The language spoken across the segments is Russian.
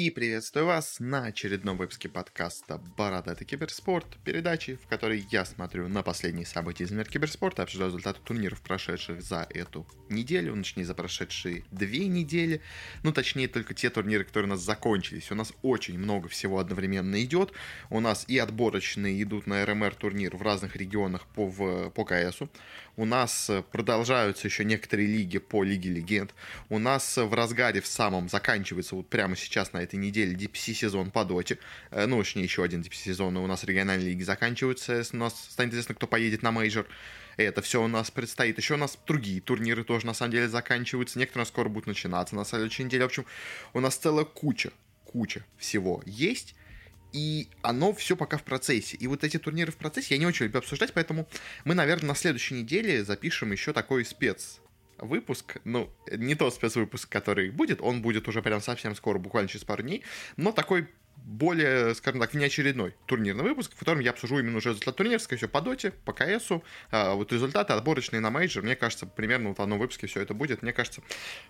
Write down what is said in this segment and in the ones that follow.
И приветствую вас на очередном выпуске подкаста «Бородатый киберспорт», передачи, в которой я смотрю на последние события из мира киберспорта, обсуждаю результаты турниров, прошедших за эту неделю, ну, точнее, за прошедшие две недели, ну, точнее, только те турниры, которые у нас закончились. У нас очень много всего одновременно идет. У нас и отборочные идут на РМР турнир в разных регионах по, в, по КСу. У нас продолжаются еще некоторые лиги по Лиге Легенд. У нас в разгаре в самом заканчивается вот прямо сейчас на этой неделе DPC сезон по доте. Э, ну, точнее, еще один DPC сезон. У нас региональные лиги заканчиваются. У нас станет известно, кто поедет на мейджор. Это все у нас предстоит. Еще у нас другие турниры тоже, на самом деле, заканчиваются. Некоторые скоро будут начинаться на следующей неделе. В общем, у нас целая куча, куча всего есть. И оно все пока в процессе. И вот эти турниры в процессе я не очень люблю обсуждать, поэтому мы, наверное, на следующей неделе запишем еще такой спец выпуск, ну, не тот спецвыпуск, который будет, он будет уже прям совсем скоро, буквально через пару дней, но такой более, скажем так, внеочередной турнирный выпуск, в котором я обсужу именно уже результат турнира, скорее всего, по доте, по КСу, а, вот результаты отборочные на мейджор, мне кажется, примерно вот в одном выпуске все это будет, мне кажется,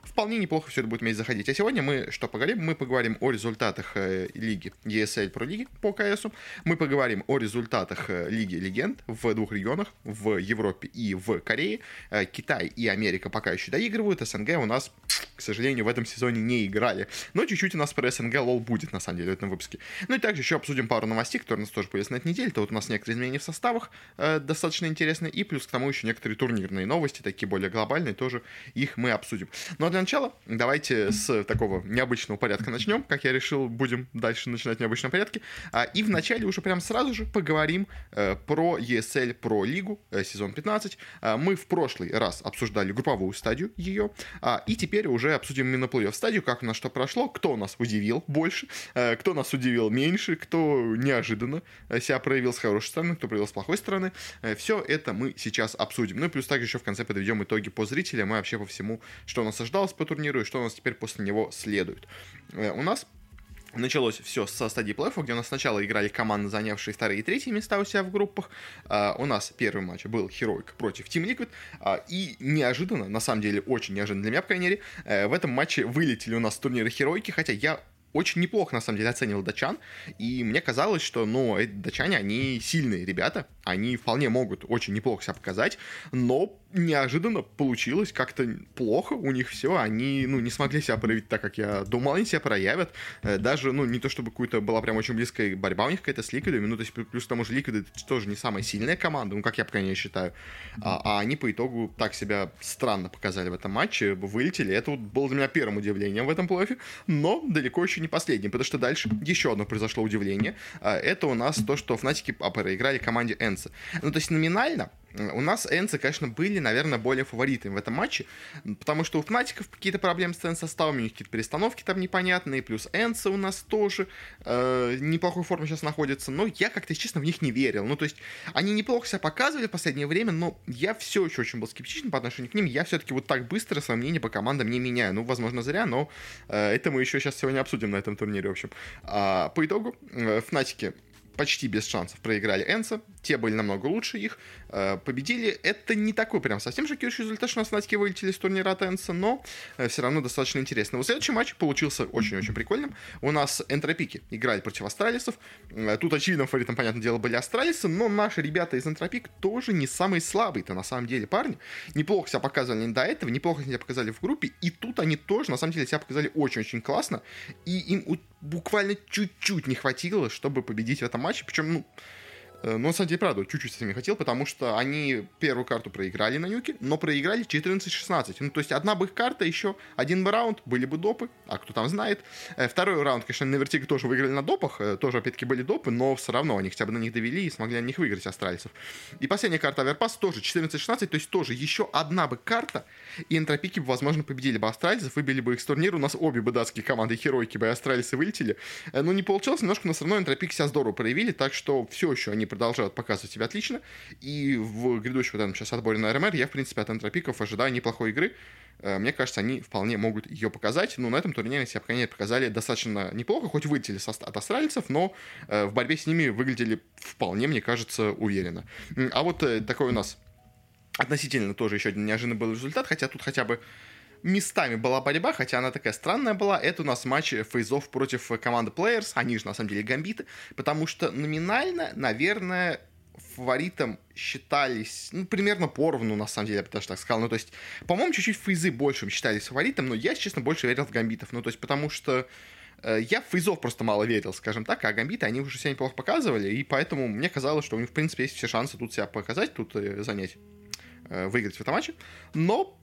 вполне неплохо все это будет вместе заходить. А сегодня мы что поговорим? Мы поговорим о результатах э, лиги ESL Pro лиги по КСу, мы поговорим о результатах э, Лиги Легенд в двух регионах, в Европе и в Корее. Э, Китай и Америка пока еще доигрывают, СНГ у нас, к сожалению, в этом сезоне не играли, но чуть-чуть у нас про СНГ лол будет, на самом деле, в этом выпуске выпуске. Ну и также еще обсудим пару новостей, которые у нас тоже появились на этой неделе. То вот у нас некоторые изменения в составах э, достаточно интересные, и плюс к тому еще некоторые турнирные новости, такие более глобальные, тоже их мы обсудим. Ну а для начала давайте с такого необычного порядка начнем. Как я решил, будем дальше начинать в необычном порядке. А, и вначале уже прям сразу же поговорим э, про ESL, про лигу, э, сезон 15. А, мы в прошлый раз обсуждали групповую стадию ее, а, и теперь уже обсудим именно плей стадию, как у нас что прошло, кто нас удивил больше, э, кто нас удивил меньше, кто неожиданно себя проявил с хорошей стороны, кто проявил с плохой стороны. Э, Все это мы сейчас обсудим. Ну и плюс также еще в конце подведем итоги по зрителям и вообще по всему, что у нас ожидалось по турниру и что у нас теперь после него следует. Э, у нас Началось все со стадии плей где у нас сначала играли команды, занявшие вторые и третьи места у себя в группах. Uh, у нас первый матч был Heroic против Team Liquid. Uh, и неожиданно, на самом деле очень неожиданно для меня, по крайней мере, в этом матче вылетели у нас турниры Heroic, хотя я очень неплохо, на самом деле, оценивал датчан, и мне казалось, что, ну, эти датчане, они сильные ребята, они вполне могут очень неплохо себя показать, но неожиданно получилось как-то плохо у них все, они, ну, не смогли себя проявить так, как я думал, они себя проявят, э, даже, ну, не то чтобы какая-то была прям очень близкая борьба у них какая-то с Ликвидами, ну, то есть плюс к тому же Ликвиды тоже не самая сильная команда, ну, как я, по крайней мере, считаю, а, а они по итогу так себя странно показали в этом матче, вылетели, это вот было для меня первым удивлением в этом плей но далеко еще не последним, потому что дальше еще одно произошло удивление, а, это у нас то, что Фнатики проиграли команде Энса, ну, то есть номинально у нас Энцы, конечно, были, наверное, более фаворитами в этом матче, потому что у Фнатиков какие-то проблемы с составом, у них какие-то перестановки там непонятные, плюс Энцы у нас тоже э, неплохой форме сейчас находятся, но я как-то, честно, в них не верил. Ну, то есть, они неплохо себя показывали в последнее время, но я все еще очень был скептичен по отношению к ним, я все-таки вот так быстро свое мнение по командам не меняю. Ну, возможно, зря, но э, это мы еще сейчас сегодня обсудим на этом турнире, в общем. А, по итогу, э, Фнатики почти без шансов проиграли Энса. Те были намного лучше их. Э, победили. Это не такой прям совсем шокирующий результат, что у нас Фнатики вылетели с турнира от Энса, но э, все равно достаточно интересно. Вот следующий матч получился очень-очень прикольным. У нас Энтропики играли против Астралисов. Э, тут очевидным фаворитом, понятное дело, были Астралисы, но наши ребята из Энтропик тоже не самые слабые-то на самом деле парни. Неплохо себя показывали до этого, неплохо себя показали в группе, и тут они тоже на самом деле себя показали очень-очень классно, и им буквально чуть-чуть не хватило, чтобы победить в этом матче причем, ну, но, на самом деле, правда, чуть-чуть с ними хотел, потому что они первую карту проиграли на нюке, но проиграли 14-16. Ну, то есть одна бы их карта, еще один бы раунд, были бы допы, а кто там знает. Э, второй раунд, конечно, на Вертиго тоже выиграли на допах, э, тоже, опять-таки, были допы, но все равно они хотя бы на них довели и смогли на них выиграть астральцев. И последняя карта Аверпас тоже 14-16, то есть тоже еще одна бы карта, и энтропики бы, возможно, победили бы астральцев, выбили бы их с турнира, у нас обе бы датские команды Херойки бы и астральцы вылетели. Но не получилось, немножко, но все равно энтропики себя здорово проявили, так что все еще они продолжают показывать себя отлично. И в грядущем вот этом сейчас отборе на РМР я, в принципе, от энтропиков ожидаю неплохой игры. Э, мне кажется, они вполне могут ее показать. Но на этом турнире себя, по показали достаточно неплохо, хоть вылетели от астральцев, но э, в борьбе с ними выглядели вполне, мне кажется, уверенно. А вот э, такой у нас относительно тоже еще один неожиданный был результат, хотя тут хотя бы местами была борьба, хотя она такая странная была. Это у нас матч фейзов против команды Players. Они же, на самом деле, гамбиты. Потому что номинально, наверное, фаворитом считались, ну, примерно поровну, на самом деле, я бы даже так сказал. Ну, то есть, по-моему, чуть-чуть фейзы большим считались фаворитом, но я, честно, больше верил в гамбитов. Ну, то есть, потому что э, я в фейзов просто мало верил, скажем так, а гамбиты, они уже себя неплохо показывали, и поэтому мне казалось, что у них, в принципе, есть все шансы тут себя показать, тут э, занять, э, выиграть в этом матче. Но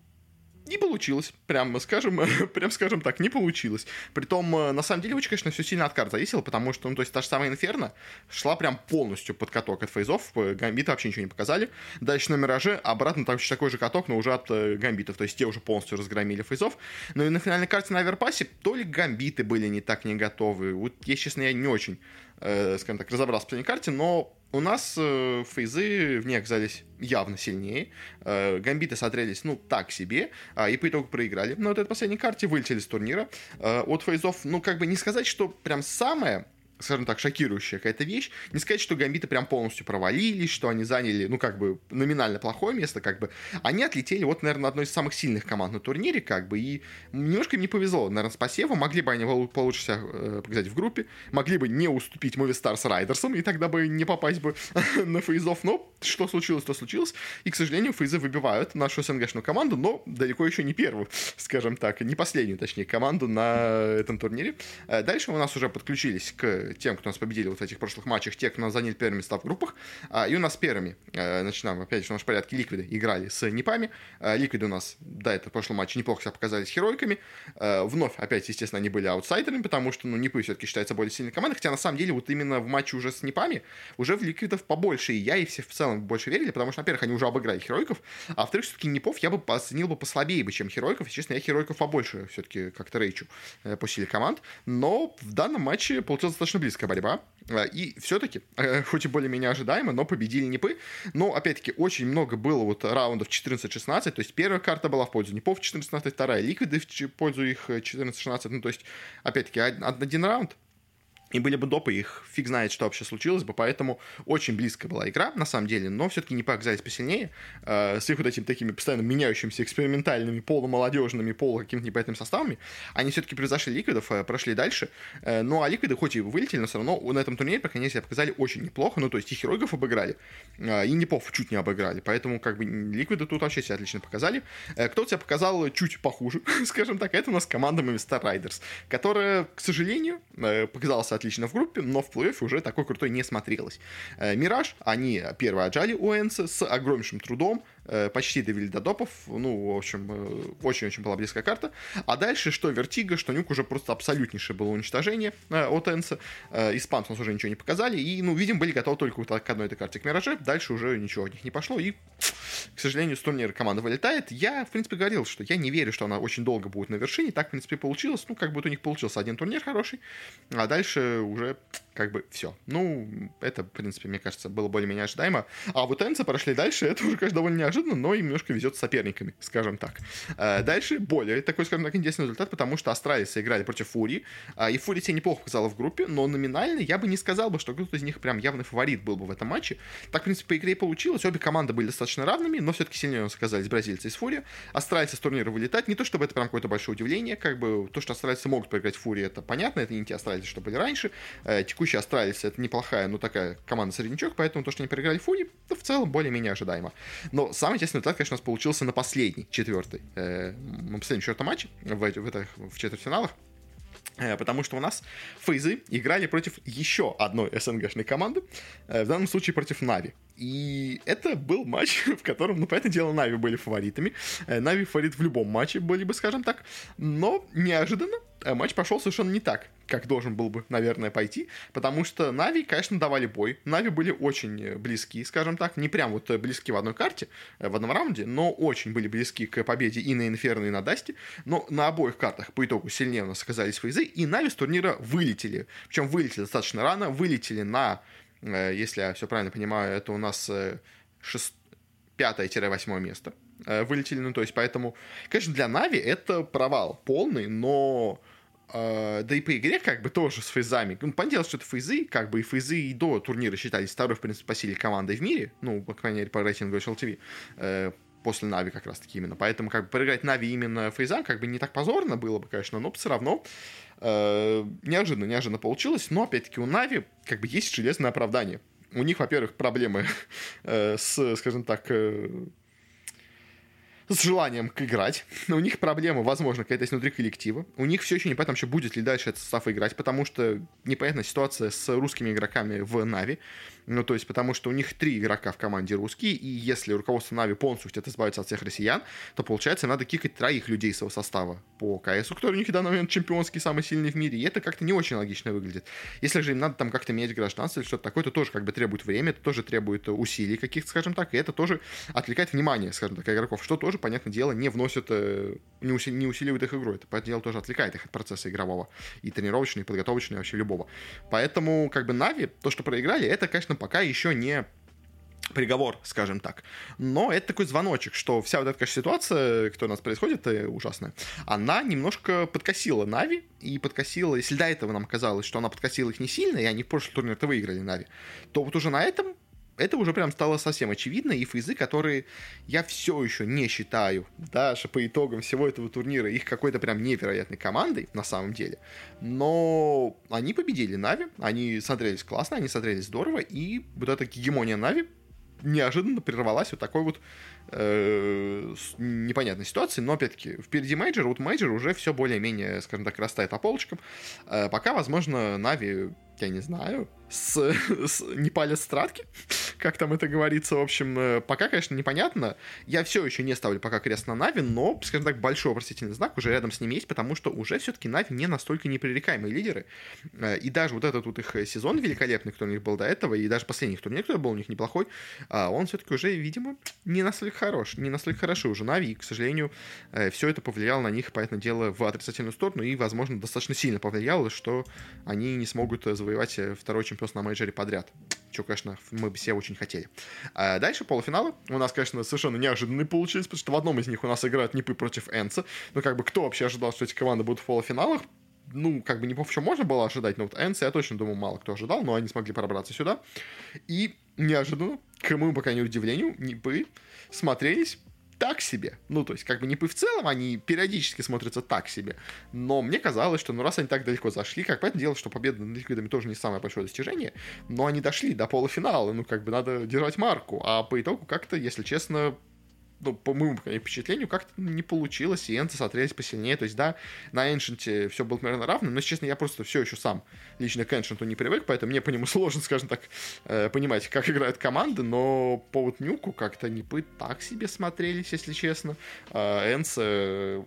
не получилось, прям скажем, прям скажем так, не получилось. Притом, э, на самом деле, очень, конечно, все сильно от карт зависело, потому что, ну, то есть, та же самая Инферно шла прям полностью под каток от фейзов, э, гамбиты вообще ничего не показали. Дальше на Мираже обратно точно такой же каток, но уже от э, гамбитов, то есть, те уже полностью разгромили фейзов. Но и на финальной карте на Аверпасе то ли гамбиты были не так не готовы, вот, если честно, я не очень, э, скажем так, разобрался в последней карте, но у нас э, фейзы в ней оказались явно сильнее. Э, гамбиты смотрелись, ну, так себе, э, и по итогу проиграли. Но вот этой последней карте вылетели с турнира. Э, от фейзов, ну, как бы не сказать, что прям самое скажем так, шокирующая какая-то вещь. Не сказать, что гамбиты прям полностью провалились, что они заняли, ну, как бы, номинально плохое место, как бы. Они отлетели, вот, наверное, одной из самых сильных команд на турнире, как бы, и немножко им не повезло, наверное, с посевом. Могли бы они получше себя э, показать в группе, могли бы не уступить Movistar с Райдерсом, и тогда бы не попасть бы на фейзов, но что случилось, то случилось. И, к сожалению, фейзы выбивают нашу СНГшную команду, но далеко еще не первую, скажем так, не последнюю, точнее, команду на этом турнире. Э, дальше у нас уже подключились к тем, кто нас победили вот в этих прошлых матчах, те, кто нас заняли первыми места в группах. А, и у нас первыми, э, начинаем опять же в нашем порядке, Ликвиды играли с Непами. А, Ликвиды у нас до этого в прошлом матче неплохо себя показали с Херойками. А, вновь, опять, естественно, они были аутсайдерами, потому что, ну, Непы все-таки считается более сильной командой, хотя на самом деле вот именно в матче уже с Непами уже в Ликвидов побольше, и я, и все в целом больше верили, потому что, во-первых, они уже обыграли Херойков, а во-вторых, все-таки Непов я бы оценил бы послабее бы, чем Херойков, и, честно, я Херойков побольше все-таки как-то рейчу э, по силе команд, но в данном матче получилась достаточно близкая борьба. Э, и все-таки, э, хоть и более-менее ожидаемо, но победили Непы. Но, опять-таки, очень много было вот раундов 14-16. То есть первая карта была в пользу Непов 14-16, вторая Ликвиды в пользу их 14-16. Ну, то есть, опять-таки, один раунд и были бы допы, их фиг знает, что вообще случилось бы, поэтому очень близкая была игра, на самом деле, но все-таки не оказались посильнее, э, с их вот этими такими постоянно меняющимися экспериментальными, полумолодежными, полу какими-то непонятными составами, они все-таки превзошли ликвидов, э, прошли дальше, э, ну а ликвиды хоть и вылетели, но все равно на этом турнире, по крайней показали очень неплохо, ну то есть и Херойгов обыграли, э, и Непов чуть не обыграли, поэтому как бы ликвиды тут вообще себя отлично показали. Э, кто себя показал чуть похуже, скажем так, это у нас команда Movistar Riders, которая, к сожалению, э, показалась отлично в группе, но в плей-оффе уже такой крутой не смотрелось. Э, Мираж, они первые отжали у Энса с огромнейшим трудом, почти довели до допов. Ну, в общем, э, очень-очень была близкая карта. А дальше, что Вертига, что Нюк уже просто абсолютнейшее было уничтожение э, от Энса. Испанцы нам уже ничего не показали. И, ну, видим, были готовы только вот к одной этой карте к Мираже. Дальше уже ничего от них не пошло. И, к сожалению, с турнира команда вылетает. Я, в принципе, говорил, что я не верю, что она очень долго будет на вершине. Так, в принципе, получилось. Ну, как бы у них получился один турнир хороший. А дальше уже как бы все. Ну, это, в принципе, мне кажется, было более-менее ожидаемо. А вот Энцы прошли дальше, это уже, конечно, довольно неожиданно, но им немножко везет с соперниками, скажем так. А дальше более такой, скажем так, интересный результат, потому что австралийцы играли против Фурии, а, и Фурия себя неплохо показала в группе, но номинально я бы не сказал бы, что кто-то из них прям явный фаворит был бы в этом матче. Так, в принципе, по игре и получилось. Обе команды были достаточно равными, но все-таки сильнее у нас оказались бразильцы из Фурии. Австралийцы с турнира вылетать. Не то, чтобы это прям какое-то большое удивление, как бы то, что австралийцы могут проиграть Фурии, это понятно, это не те австралийцы, что были раньше. Э, текущие австралийцы это неплохая, ну такая команда среднячок, поэтому то, что они проиграли Фурии, ну, в целом более-менее ожидаемо. Но самый интересный результат, конечно, у нас получился на последний, четвертый, э, на последнем четвертом в, в, в, в четвертьфиналах. Э, потому что у нас фейзы играли против еще одной СНГшной команды, э, в данном случае против Нави. И это был матч, в котором, ну, понятное дело, Нави были фаворитами. Э, Нави фаворит в любом матче были бы, скажем так. Но неожиданно матч пошел совершенно не так, как должен был бы, наверное, пойти, потому что Нави, конечно, давали бой. Нави были очень близки, скажем так, не прям вот близки в одной карте, в одном раунде, но очень были близки к победе и на Инферно, и на Дасте. Но на обоих картах по итогу сильнее у нас оказались фейзы, и Нави с турнира вылетели. Причем вылетели достаточно рано, вылетели на Э, если я все правильно понимаю, это у нас 6... Э, 5-8 место э, вылетели, ну, то есть, поэтому, конечно, для Нави это провал полный, но да и по игре как бы тоже с фейзами. Ну, понятно, что это фейзы, как бы и фейзы и до турнира считались второй, в принципе, по силе командой в мире, ну, по крайней мере, по рейтингу HLTV, после Нави как раз-таки именно. Поэтому как бы проиграть Нави именно Фейзам как бы не так позорно было бы, конечно, но все равно э, неожиданно, неожиданно получилось. Но, опять-таки, у Нави как бы есть железное оправдание. У них, во-первых, проблемы э, с, скажем так, э, с желанием играть. У них проблема, возможно, какая-то есть внутри коллектива. У них все еще непонятно, вообще будет ли дальше этот состав играть, потому что непонятная ситуация с русскими игроками в Нави. Ну, то есть, потому что у них три игрока в команде русские, и если руководство Нави полностью хочет избавиться от всех россиян, то, получается, надо кикать троих людей своего состава по КСу, который у них в данный момент чемпионский, самый сильный в мире, и это как-то не очень логично выглядит. Если же им надо там как-то менять гражданство или что-то такое, то тоже как бы требует время, это тоже требует усилий каких-то, скажем так, и это тоже отвлекает внимание, скажем так, игроков, что тоже, понятное дело, не вносит, э, не, усили, не усиливает их игру. Это, понятное дело, тоже отвлекает их от процесса игрового, и тренировочного, и подготовочного, и вообще любого. Поэтому, как бы, Нави, то, что проиграли, это, конечно, пока еще не приговор, скажем так. Но это такой звоночек, что вся вот эта, конечно, ситуация, которая у нас происходит, э, ужасная, она немножко подкосила Нави, и подкосила, если до этого нам казалось, что она подкосила их не сильно, и они в прошлый турнир-то выиграли Нави, то вот уже на этом это уже прям стало совсем очевидно, и фейзы, которые я все еще не считаю, даже по итогам всего этого турнира, их какой-то прям невероятной командой, на самом деле, но они победили Нави, они смотрелись классно, они смотрелись здорово, и вот эта гегемония Нави неожиданно прервалась вот такой вот э, непонятной ситуации, но опять-таки впереди мейджор, вот мейджор уже все более-менее, скажем так, растает по полочкам. Э, пока, возможно, Нави я не знаю, с, с не палят стратки, как там это говорится, в общем, э, пока, конечно, непонятно. Я все еще не ставлю пока крест на Нави, но, скажем так, большой вопросительный знак уже рядом с ними есть, потому что уже все-таки Нави не настолько непререкаемые лидеры. Э, и даже вот этот вот их сезон великолепный, который у них был до этого, и даже последний турнир, который был у них неплохой, а он все-таки уже, видимо, не настолько хорош, не настолько хорошо уже Нави, и, к сожалению, э, все это повлияло на них, понятное дело, в отрицательную сторону, и, возможно, достаточно сильно повлияло, что они не смогут завоевать второй чемпионство на мейджоре подряд. Что, конечно, мы все очень хотели. А дальше полуфиналы. У нас, конечно, совершенно неожиданные получились, потому что в одном из них у нас играют Нипы против Энца. Ну, как бы, кто вообще ожидал, что эти команды будут в полуфиналах? ну, как бы не в чем можно было ожидать, но вот Энс, я точно думаю, мало кто ожидал, но они смогли пробраться сюда. И неожиданно, к моему пока не удивлению, Нипы смотрелись так себе. Ну, то есть, как бы не в целом, они периодически смотрятся так себе. Но мне казалось, что ну раз они так далеко зашли, как понятное дело, что победа над ликвидами тоже не самое большое достижение, но они дошли до полуфинала, ну, как бы надо держать марку. А по итогу как-то, если честно, ну, по моему впечатлению, как-то не получилось, и Энцы смотрелись посильнее. То есть, да, на Эншенте все было примерно равно, но, честно, я просто все еще сам лично к Эншенту не привык, поэтому мне по нему сложно, скажем так, э, понимать, как играют команды, но по вот Нюку как-то не бы так себе смотрелись, если честно. Э, Энцы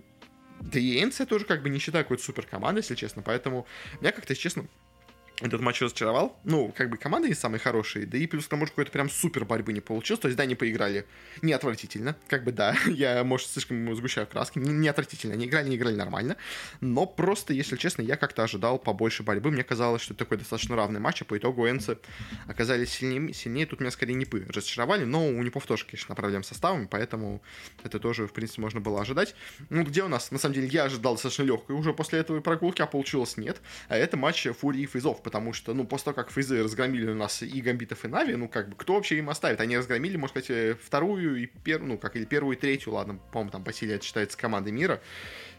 да и Энс я тоже как бы не считаю какой-то супер командой, если честно, поэтому меня как-то, если честно, этот матч разочаровал. Ну, как бы команды не самые хорошие, да и плюс к тому же какой-то прям супер борьбы не получилось. То есть, да, они поиграли не отвратительно, как бы да, я, может, слишком сгущаю краски, не, не отвратительно, они играли, не играли нормально, но просто, если честно, я как-то ожидал побольше борьбы, мне казалось, что такой достаточно равный матч, а по итогу Энцы оказались сильнее, сильнее тут меня скорее Непы разочаровали, но у Непов тоже, конечно, проблем с составами, поэтому это тоже, в принципе, можно было ожидать. Ну, где у нас, на самом деле, я ожидал достаточно легкой уже после этого прогулки, а получилось нет, а это матч Фурии и Фейзов, потому что, ну, после того, как фейзы разгромили у нас и Гамбитов, и Нави, ну, как бы, кто вообще им оставит? Они разгромили, можно сказать, э, вторую и первую, ну, как, или первую и третью, ладно, по-моему, там по силе это считается командой мира.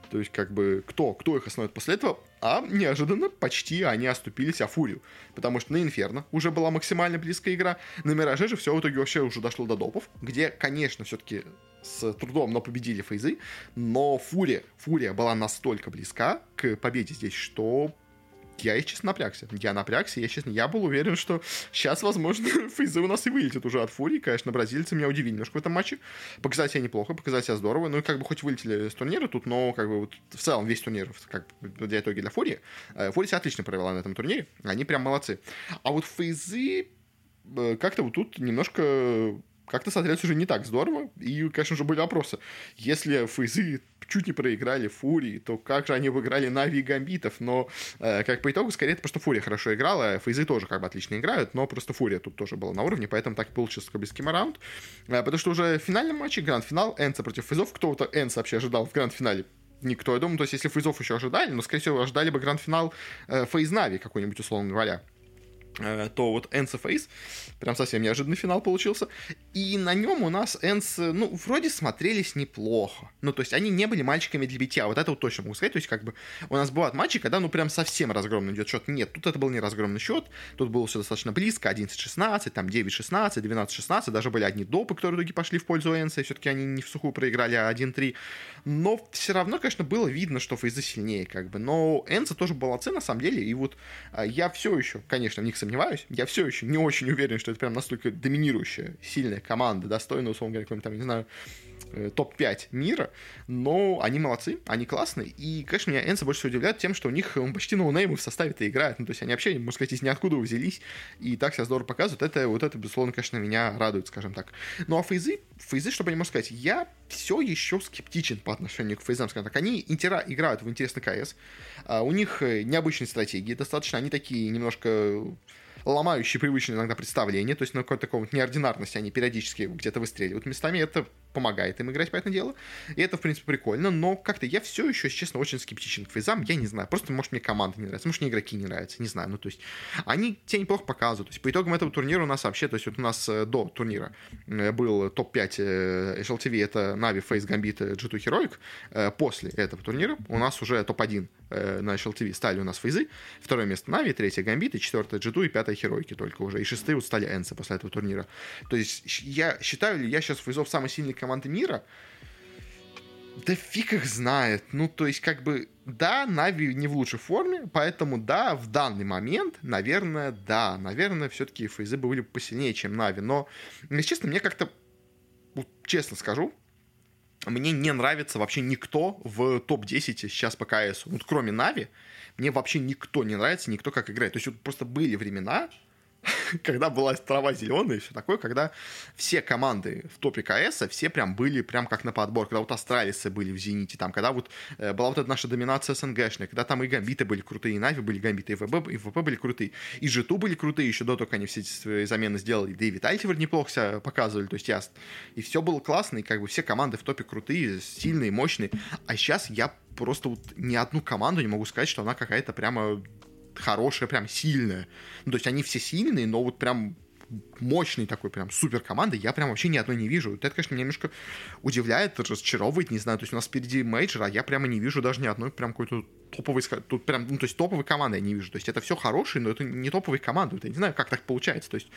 То есть, как бы, кто, кто их остановит после этого? А неожиданно почти они оступились о Фурию. Потому что на Инферно уже была максимально близкая игра. На Мираже же все в итоге вообще уже дошло до допов, где, конечно, все-таки с трудом, но победили фейзы. Но Фурия, Фурия была настолько близка к победе здесь, что я, если честно, напрягся. Я напрягся, я, честно, я был уверен, что сейчас, возможно, фейзы у нас и вылетят уже от Фурии. Конечно, бразильцы меня удивили немножко в этом матче. Показать себя неплохо, показать себя здорово. Ну и как бы хоть вылетели с турнира тут, но как бы вот в целом весь турнир, как бы для итоги для Фурии. Э, Фурия себя отлично провела на этом турнире. Они прям молодцы. А вот фейзы э, как-то вот тут немножко как-то смотрелось уже не так здорово. И, конечно же, были вопросы. Если фейзы чуть не проиграли Фурии, то как же они выиграли Нави и Гамбитов? Но, э, как по итогу, скорее, это просто Фурия хорошо играла, Фейзы тоже как бы отлично играют, но просто Фурия тут тоже была на уровне, поэтому так и получился такой близкий раунд. Э, потому что уже в финальном матче, гранд-финал, Энса против Фейзов, кто-то Энса вообще ожидал в гранд-финале никто. Я думаю, то есть если Фейзов еще ожидали, но, скорее всего, ожидали бы гранд-финал э, Фейз Нави какой-нибудь, условно говоря. Э, то вот Энс и Фейс, прям совсем неожиданный финал получился. И на нем у нас Энс, ну, вроде смотрелись неплохо. Ну, то есть они не были мальчиками для битья, вот это вот точно могу сказать. То есть как бы у нас бывают матчи, когда, ну, прям совсем разгромный идет счет. Нет, тут это был не разгромный счет, тут было все достаточно близко, 11-16, там 9-16, 12-16, даже были одни допы, которые в итоге пошли в пользу Энса, и все-таки они не в сухую проиграли, а 1-3. Но все равно, конечно, было видно, что Фейзы сильнее, как бы. Но Энса тоже молодцы, на самом деле, и вот а, я все еще, конечно, в них сомневаюсь. Я все еще не очень уверен, что это прям настолько доминирующая, сильная команда, достойная, условно говоря, какой-нибудь там, не знаю, топ-5 мира, но они молодцы, они классные, и, конечно, меня Энса больше всего удивляет тем, что у них он почти ноунеймы в составе-то играют, ну, то есть они вообще, можно сказать, из ниоткуда взялись, и так себя здорово показывают, это, вот это, безусловно, конечно, меня радует, скажем так. Ну, а фейзы, фейзы, чтобы я можно сказать, я все еще скептичен по отношению к фейзам, скажем так, они интера, играют в интересный КС, а у них э, необычные стратегии достаточно, они такие немножко ломающие привычные иногда представления, то есть на какой-то такой вот неординарности они периодически где-то выстреливают местами, это помогает им играть, по этому делу. И это, в принципе, прикольно, но как-то я все еще, если честно, очень скептичен к фейзам, я не знаю, просто, может, мне команда не нравится, может, мне игроки не нравятся, не знаю, ну, то есть, они тебя неплохо показывают, то есть, по итогам этого турнира у нас вообще, то есть, вот у нас э, до турнира э, был топ-5 HLTV, это Navi, FaZe, Gambit, G2, Heroic, после этого турнира у нас уже топ-1 на HLTV стали у нас фейзы, второе место Нави, третье Гамбит, и четвертое G2, и пятое Херойки только уже, и шестые вот стали Энсы после этого турнира. То есть я считаю ли я сейчас фейзов самый сильный команды мира, да фиг их знает. Ну, то есть, как бы, да, Нави не в лучшей форме, поэтому, да, в данный момент, наверное, да, наверное, все-таки фейзы были посильнее, чем Нави. Но, если честно, мне как-то, вот, честно скажу, мне не нравится вообще никто в топ-10 сейчас по КСу. Вот кроме Нави, мне вообще никто не нравится, никто как играет. То есть вот просто были времена, когда была трава зеленая и все такое, когда все команды в топе КС, все прям были прям как на подбор, когда вот Астралисы были в Зените, там, когда вот э, была вот эта наша доминация СНГшная, когда там и Гамбиты были крутые, и Нави были Гамбиты, и ВП, и ВП были крутые, и G2 были крутые, еще до того, как они все эти замены сделали, да и Vitality вроде неплохо себя показывали, то есть я... И все было классно, и как бы все команды в топе крутые, сильные, мощные, а сейчас я просто вот ни одну команду не могу сказать, что она какая-то прямо хорошая, прям сильная. Ну, то есть они все сильные, но вот прям мощной такой прям супер команды я прям вообще ни одной не вижу. Это, конечно, меня немножко удивляет, разочаровывает, не знаю. То есть у нас впереди мейджор, а я прямо не вижу даже ни одной прям какой-то топовой, тут прям, ну, то есть топовой команды я не вижу. То есть это все хорошие, но это не топовые команды. Я не знаю, как так получается. То есть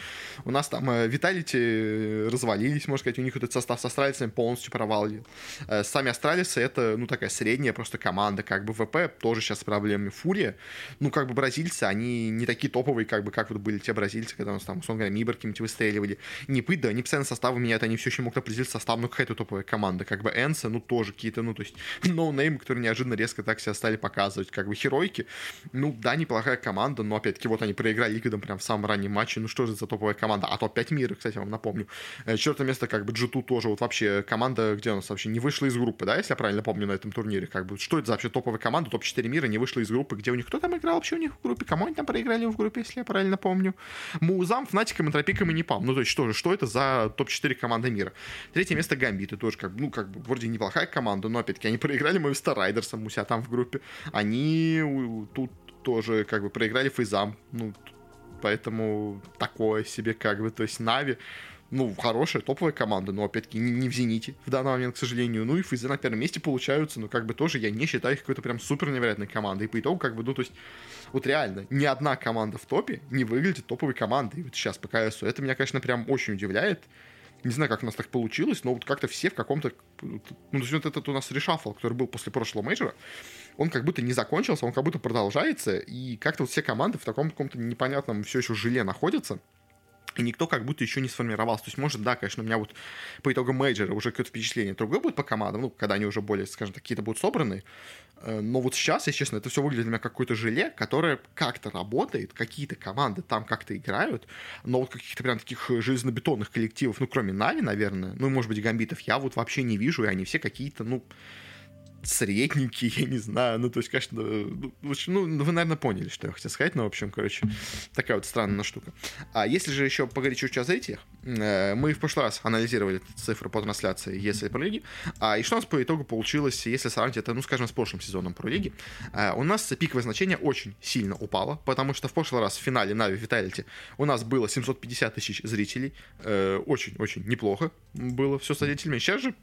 у нас там э, Виталити э, развалились, можно сказать, у них этот состав с астралицами полностью провалил. Э, сами астралисы это, ну, такая средняя просто команда, как бы ВП тоже сейчас с проблемами. Фурия, ну, как бы бразильцы, они не такие топовые, как бы, как вот были те бразильцы, когда у нас там, условно говоря, Мибор какие-нибудь выстреливали. Не пыть, да, они постоянно составы меняют, они все еще могут определить состав, ну, какая-то топовая команда. Как бы Энса, ну, тоже какие-то, ну, то есть, ноунеймы, которые неожиданно резко так себя стали показывать показывать, как бы херойки. Ну, да, неплохая команда, но опять-таки вот они проиграли Ликвидом прям в самом раннем матче. Ну что же за топовая команда? А топ-5 мира, кстати, вам напомню. Э, Четвертое место как бы G2 тоже вот вообще команда, где у нас вообще не вышла из группы, да, если я правильно помню на этом турнире. Как бы, что это за вообще топовая команда, топ-4 мира, не вышла из группы, где у них кто там играл вообще у них в группе? Кому они там проиграли в группе, если я правильно помню? Mouz'ам, Фнатиком, Энтропиком и Непам. Ну, то есть что же, что это за топ-4 команды мира? Третье место Гамбиты тоже как, ну, как бы вроде неплохая команда, но опять-таки они проиграли Movistar Riders'ам у себя там в группе. Они тут тоже как бы проиграли фейзам, ну, поэтому такое себе как бы, то есть Нави, ну, хорошая, топовая команда, но, опять-таки, не, не в «Зените» в данный момент, к сожалению. Ну, и Фейзы на первом месте получаются, но, как бы, тоже я не считаю их какой-то прям супер невероятной командой. И по итогу, как бы, ну, то есть, вот реально, ни одна команда в топе не выглядит топовой командой. Вот сейчас по КСу. Это меня, конечно, прям очень удивляет. Не знаю, как у нас так получилось, но вот как-то все в каком-то... Ну, то есть, вот этот у нас reshuffle, который был после прошлого мейджора, он как будто не закончился, он как будто продолжается, и как-то вот все команды в таком каком-то непонятном все еще желе находятся, и никто как будто еще не сформировался. То есть, может, да, конечно, у меня вот по итогам мейджора уже какое-то впечатление другое будет по командам, ну, когда они уже более, скажем так, какие-то будут собраны. Э, но вот сейчас, если честно, это все выглядит для меня как какое-то желе, которое как-то работает, какие-то команды там как-то играют, но вот каких-то прям таких железнобетонных коллективов, ну, кроме Нави, наверное, ну, может быть, Гамбитов, я вот вообще не вижу, и они все какие-то, ну, средненький, я не знаю, ну, то есть, конечно, ну, ну, вы, наверное, поняли, что я хотел сказать, но, в общем, короче, такая вот странная штука. А если же еще поговорить чуть-чуть о зрителях, э, мы в прошлый раз анализировали цифры по трансляции если про лиги, а, и что у нас по итогу получилось, если сравнить это, ну, скажем, с прошлым сезоном про лиги, э, у нас пиковое значение очень сильно упало, потому что в прошлый раз в финале Нави Vitality у нас было 750 тысяч зрителей, очень-очень э, неплохо было все с зрителями, сейчас же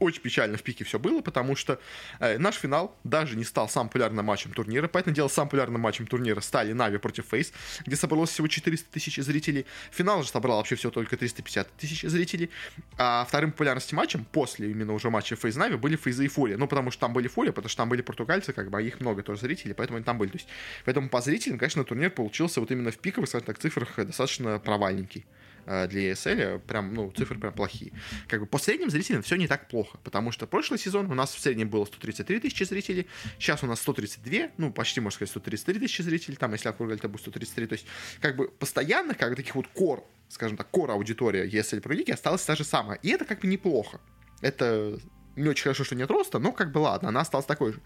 очень печально в пике все было, потому что э, наш финал даже не стал самым популярным матчем турнира. Поэтому дело самым популярным матчем турнира стали Нави против Фейс, где собралось всего 400 тысяч зрителей. Финал же собрал вообще всего только 350 тысяч зрителей. А вторым популярностью матчем после именно уже матча Фейс Нави были Фейзы и Фурия. Ну, потому что там были Фурия, потому что там были португальцы, как бы, а их много тоже зрителей, поэтому они там были. То есть, поэтому по зрителям, конечно, турнир получился вот именно в пиковых, скажем так, цифрах достаточно провальненький. Э, для ESL прям, ну, цифры прям плохие. Как бы по средним зрителям все не так плохо, потому что прошлый сезон у нас в среднем было 133 тысячи зрителей, сейчас у нас 132, ну, почти, можно сказать, 133 тысячи зрителей, там, если округлять, это будет 133, то есть, как бы, постоянно, как таких вот кор, скажем так, кор аудитория ESL про лиги осталась та же самая, и это как бы неплохо. Это не очень хорошо, что нет роста, но как бы ладно, она осталась такой же.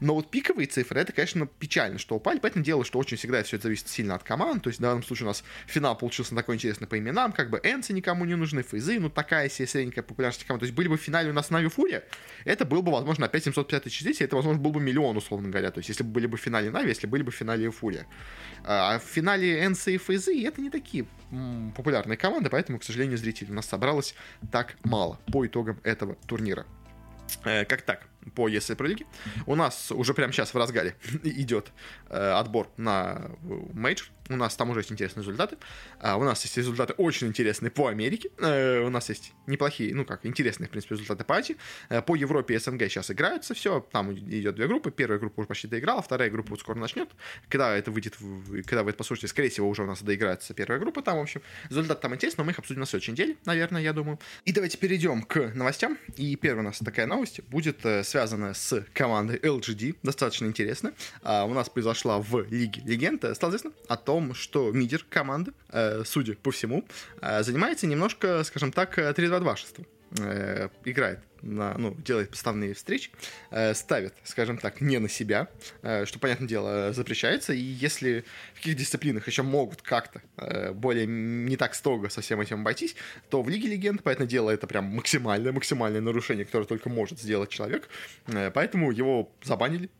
Но вот пиковые цифры, это, конечно, печально, что упали. Поэтому дело, что очень всегда все это зависит сильно от команд. То есть в данном случае у нас финал получился такой интересный по именам, как бы Энси никому не нужны, Фейзы, ну такая себе средненькая популярность команд. То есть были бы в финале у нас Нави Фурия, это был бы, возможно, опять 750 тысяч зрителей, это, возможно, был бы миллион, условно говоря. То есть если бы были бы в финале Нави, если были бы в финале Фурия. А в финале Энси и Фейзы это не такие популярные команды, поэтому, к сожалению, зрителей у нас собралось так мало по итогам этого турнира. Э, как так? По Pro League. У нас уже прямо сейчас в разгаре идет э, отбор на мейджор. У нас там уже есть интересные результаты. А у нас есть результаты очень интересные по Америке. Э, у нас есть неплохие, ну как, интересные, в принципе, результаты по Азии. Э, по Европе и СНГ сейчас играются все. Там идет две группы. Первая группа уже почти доиграла, вторая группа вот скоро начнет. Когда это выйдет, когда вы это послушаете, скорее всего, уже у нас доиграется первая группа там, в общем. Результаты там интересны, но мы их обсудим на следующей неделе, наверное, я думаю. И давайте перейдем к новостям. И первая у нас такая новость будет э, связанная с командой LGD, достаточно интересно. А, у нас произошла в Лиге Легенд, стало известно о том, что мидер команды, э, судя по всему, э, занимается немножко, скажем так, 3-2-2-шеством. Э, играет на, ну, делает поставные встречи, э, ставит, скажем так, не на себя, э, что, понятное дело, запрещается, и если в каких дисциплинах еще могут как-то э, более не так строго со всем этим обойтись, то в Лиге Легенд, понятное дело, это прям максимальное, максимальное нарушение, которое только может сделать человек, э, поэтому его забанили,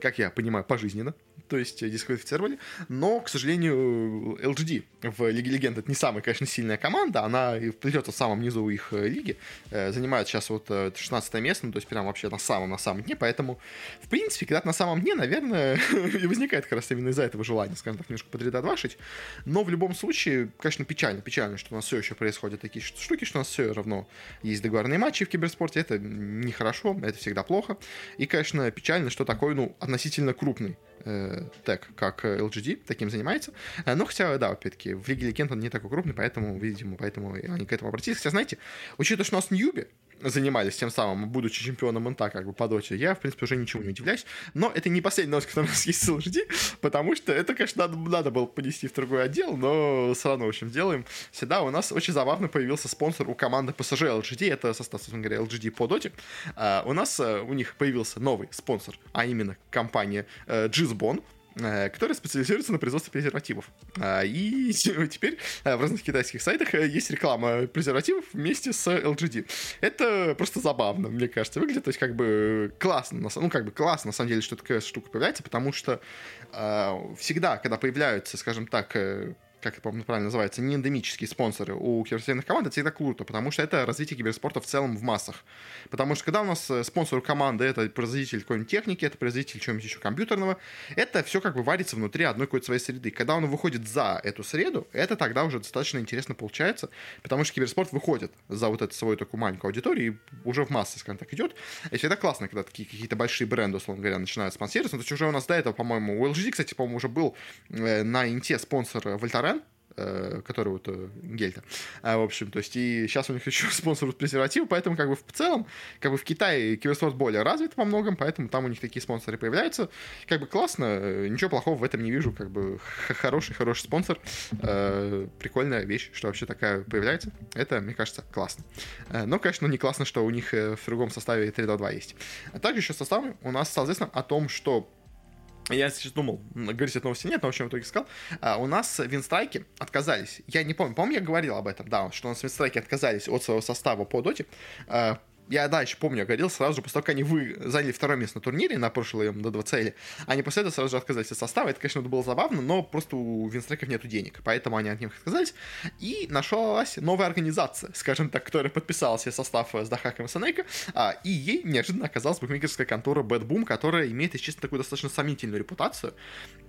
как я понимаю, пожизненно, то есть дисквалифицировали. Но, к сожалению, LGD в Лиге Легенд это не самая, конечно, сильная команда. Она плетется в самом низу их э, лиги. Э, занимает сейчас вот 16 э, место, ну, то есть прям вообще на самом, на самом дне. Поэтому, в принципе, когда на самом дне, наверное, и возникает как раз именно из-за этого желания, скажем так, немножко подредадвашить. Но в любом случае, конечно, печально, печально, что у нас все еще происходят такие штуки, что у нас все равно есть договорные матчи в киберспорте. Это нехорошо, это всегда плохо. И, конечно, печально, что такой, ну, относительно крупный э, тег, как LGD, таким занимается. Э, но хотя, да, опять-таки, в Лиге Легенд он не такой крупный, поэтому, видимо, поэтому они к этому обратились. Хотя, знаете, учитывая, что у нас Ньюби занимались тем самым, будучи чемпионом НТА как бы по доте, я, в принципе, уже ничего не удивляюсь. Но это не последняя новость, которая у нас есть с LGD, потому что это, конечно, надо, надо было понести в другой отдел, но все равно, в общем, сделаем. Всегда у нас очень забавно появился спонсор у команды PSG LGD, это состав, собственно говоря, LGD по доте. Uh, у нас uh, у них появился новый спонсор, а именно компания uh, Gizbon, Э, который специализируется на производстве презервативов. А, и теперь э, в разных китайских сайтах э, есть реклама презервативов вместе с LGD. Это просто забавно, мне кажется, выглядит. То есть как бы классно, ну как бы классно, на самом деле, что такая штука появляется, потому что всегда, когда появляются, скажем так, как, по-моему, правильно называется, не эндемические спонсоры у киберспортивных команд, это всегда круто, потому что это развитие киберспорта в целом в массах. Потому что когда у нас э, спонсор команды это производитель какой-нибудь техники, это производитель чего-нибудь еще компьютерного, это все как бы варится внутри одной какой-то своей среды. Когда он выходит за эту среду, это тогда уже достаточно интересно получается, потому что киберспорт выходит за вот эту свою такую маленькую аудиторию и уже в массы, скажем так, идет. И всегда классно, когда такие какие-то большие бренды, условно говоря, начинают спонсироваться. Ну, то есть уже у нас до этого, по-моему, у LG, кстати, по-моему, уже был э, на Инте спонсор Вольтарен, э, который вот э, Гельта. А, в общем, то есть и сейчас у них еще спонсоруют презервативы, поэтому как бы в целом, как бы в Китае киберспорт более развит во многом, поэтому там у них такие спонсоры появляются. Как бы классно, э, ничего плохого в этом не вижу, как бы хороший, хороший спонсор, э, прикольная вещь, что вообще такая появляется. Это, мне кажется, классно. Э, но, конечно, не классно, что у них в другом составе 3-2 есть. А также еще составы у нас, соответственно, о том, что я сейчас думал, говорить этой новости нет, но в общем в итоге сказал. А, у нас винстрайки отказались. Я не помню, помню, я говорил об этом, да, что у нас винстрайки отказались от своего состава по доте. А, я, да, еще помню, я говорил сразу же, после того, как они вы заняли второе место на турнире на прошлом до 2 цели, они после этого сразу же отказались от состава. Это, конечно, было забавно, но просто у Винстреков нету денег, поэтому они от них отказались. И нашлась новая организация, скажем так, которая подписала себе состав с Дахаком и Санейко, а, и ей неожиданно оказалась букмекерская контора Bad Boom, которая имеет, если честно, такую достаточно сомнительную репутацию.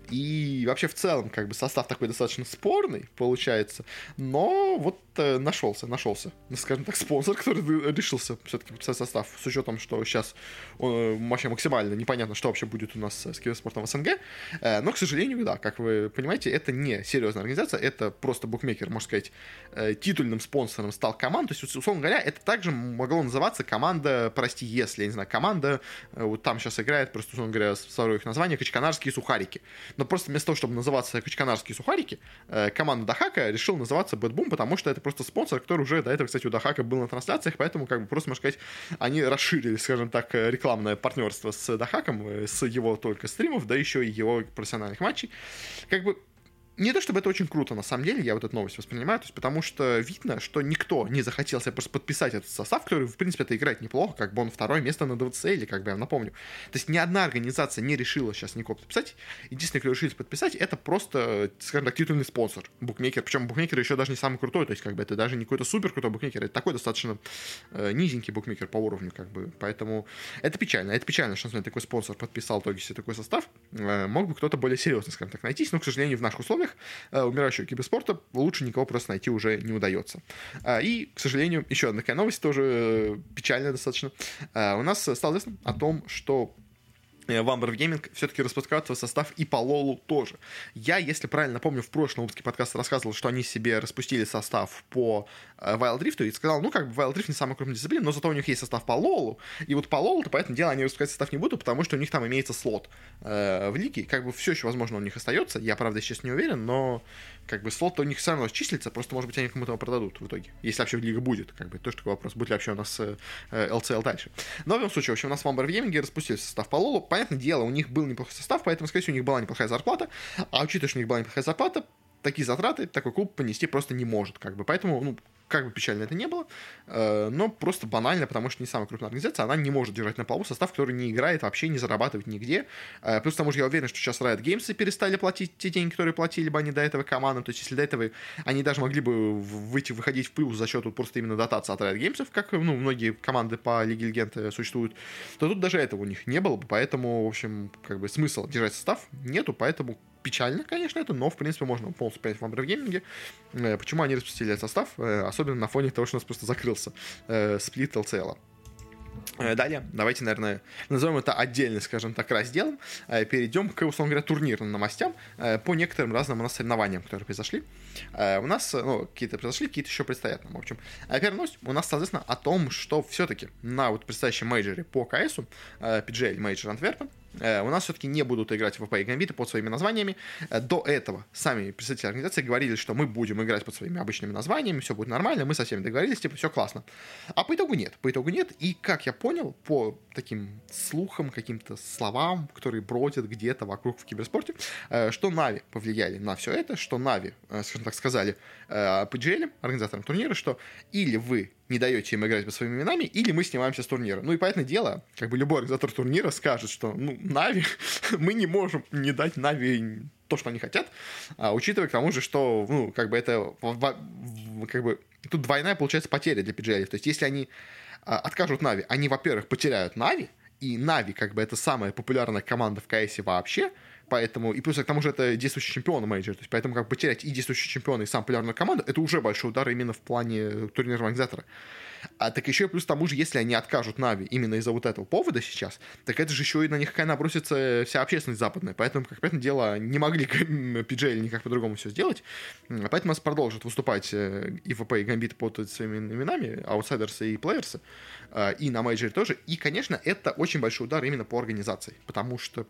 И вообще в целом, как бы состав такой достаточно спорный получается, но вот э, нашелся, нашелся, скажем так, спонсор, который решился все-таки подписать состав, с учетом, что сейчас э, вообще максимально непонятно, что вообще будет у нас с киберспортом в СНГ. Э, но, к сожалению, да, как вы понимаете, это не серьезная организация, это просто букмекер, можно сказать, э, титульным спонсором стал команд. То есть, условно говоря, это также могло называться команда, прости, если, я не знаю, команда, э, вот там сейчас играет, просто, условно говоря, второе их название, Качканарские сухарики. Но просто вместо того, чтобы называться Качканарские сухарики, э, команда Дахака решила называться BetBoom, потому что это просто спонсор, который уже до этого, кстати, у Дахака был на трансляциях, поэтому, как бы, просто, можно сказать, они расширили, скажем так, рекламное партнерство с Дахаком, э, с его только стримов, да еще и его профессиональных матчей. Как бы не то чтобы это очень круто, на самом деле, я вот эту новость воспринимаю, то есть потому что видно, что никто не захотел себе просто подписать этот состав, который, в принципе, это играет неплохо, как бы он второе место на DPC, или как бы я напомню. То есть ни одна организация не решила сейчас никого подписать. Единственное, кто решили подписать, это просто, скажем так, титульный спонсор, букмекер. Причем букмекер еще даже не самый крутой, то есть как бы это даже не какой-то супер крутой букмекер, это такой достаточно э, низенький букмекер по уровню, как бы. Поэтому это печально. Это печально, что, например, такой спонсор подписал в итоге себе такой состав. Э, мог бы кто-то более серьезный, скажем так, найтись, но, к сожалению, в наших условиях э, умирающего киберспорта лучше никого просто найти уже не удается. А, и, к сожалению, еще одна такая новость, тоже э, печальная достаточно. А, у нас стало известно о том, что в Amber Gaming все-таки распускают свой состав и по Лолу тоже. Я, если правильно помню, в прошлом выпуске подкаста рассказывал, что они себе распустили состав по э, Wild Rift и сказал, ну, как бы Wild Rift не самый крупный дисциплин, но зато у них есть состав по Лолу, и вот по Лолу, то, поэтому дело, они распускать состав не будут, потому что у них там имеется слот э, в лиге, как бы все еще, возможно, у них остается, я, правда, сейчас не уверен, но как бы слот у них все равно числится, просто, может быть, они кому-то его продадут в итоге, если вообще лига будет, как бы, тоже такой вопрос, будет ли вообще у нас э, LCL дальше. Но в любом случае, в общем, у нас в Amber Gaming распустили состав по Лолу, понятное дело, у них был неплохой состав, поэтому, скорее всего, у них была неплохая зарплата. А учитывая, что у них была неплохая зарплата, такие затраты такой клуб понести просто не может, как бы. Поэтому, ну, как бы печально это не было, э, но просто банально, потому что не самая крупная организация, она не может держать на полу состав, который не играет, вообще не зарабатывает нигде. Э, плюс к тому же я уверен, что сейчас Riot Games перестали платить те деньги, которые платили бы они до этого командам. То есть, если до этого они даже могли бы выйти, выходить в плюс за счет вот просто именно дотации от Riot Games, как ну, многие команды по Лиге Легенд э, существуют, то тут даже этого у них не было бы. Поэтому, в общем, как бы смысла держать состав нету, поэтому печально, конечно, это, но, в принципе, можно полностью понять в Амбрев почему они распустили этот состав, э, особенно на фоне того, что у нас просто закрылся э, сплит LCL. Э, далее, давайте, наверное, назовем это отдельно, скажем так, разделом. Перейдем к, условно говоря, турнирным новостям по некоторым разным у нас соревнованиям, которые произошли. У нас, ну, какие-то произошли, какие-то еще предстоят нам, в общем. Первая новость у нас, соответственно, о том, что все-таки на вот предстоящем мейджоре по КСу, PGL Major Antwerpen, Э, у нас все-таки не будут играть VP и Гамбиты под своими названиями. Э, до этого сами представители организации говорили, что мы будем играть под своими обычными названиями, все будет нормально, мы со всеми договорились, типа, все классно. А по итогу нет, по итогу нет, и как я понял, по таким слухам, каким-то словам, которые бродят где-то вокруг в киберспорте, э, что Нави повлияли на все это, что Нави, скажем так, сказали PGL, организаторам турнира, что или вы не даете им играть по своими именами, или мы снимаемся с турнира. Ну и понятное дело, как бы любой организатор турнира скажет, что, ну, Нави, мы не можем не дать Нави то, что они хотят, а, учитывая к тому же, что, ну, как бы это, как бы, тут двойная, получается, потеря для PGL. То есть, если они а, откажут Нави, они, во-первых, потеряют Нави, и Нави, как бы, это самая популярная команда в КСе вообще, Поэтому, и плюс к тому же это действующий чемпион мейджор, то есть поэтому как потерять и действующий чемпион, и сам популярную команду, это уже большой удар именно в плане турнирного организатора. А так еще и плюс к тому же, если они откажут NAVI именно из-за вот этого повода сейчас, так это же еще и на них какая набросится вся общественность западная. Поэтому, как понятное дело, не могли PGL никак по-другому все сделать. Поэтому нас продолжат выступать э, и VP, и Гамбит под своими именами, Outsiders ы и Players ы, э, и на мейджоре тоже. И, конечно, это очень большой удар именно по организации, потому что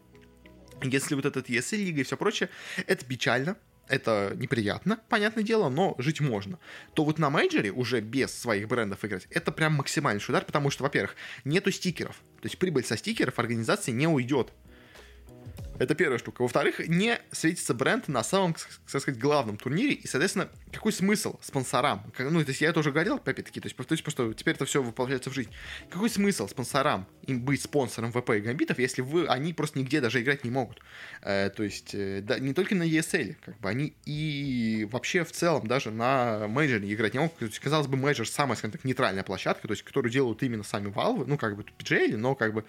если вот этот ESL лига и все прочее, это печально, это неприятно, понятное дело, но жить можно, то вот на мейджоре уже без своих брендов играть, это прям максимальный удар, потому что, во-первых, нету стикеров. То есть прибыль со стикеров организации не уйдет. Это первая штука. Во-вторых, не светится бренд на самом, так сказать, главном турнире. И, соответственно, какой смысл спонсорам? Ну, то есть я это уже говорил, опять-таки, то есть, то есть просто теперь это все воплощается в жизнь. Какой смысл спонсорам им быть спонсором VP и Гамбитов, если вы, они просто нигде даже играть не могут? Э, то есть, э, да, не только на ESL, как бы они и вообще в целом даже на мейджоре играть не могут. То есть, казалось бы, мейджор самая, скажем так, нейтральная площадка, то есть, которую делают именно сами Valve, ну, как бы PGL, но как бы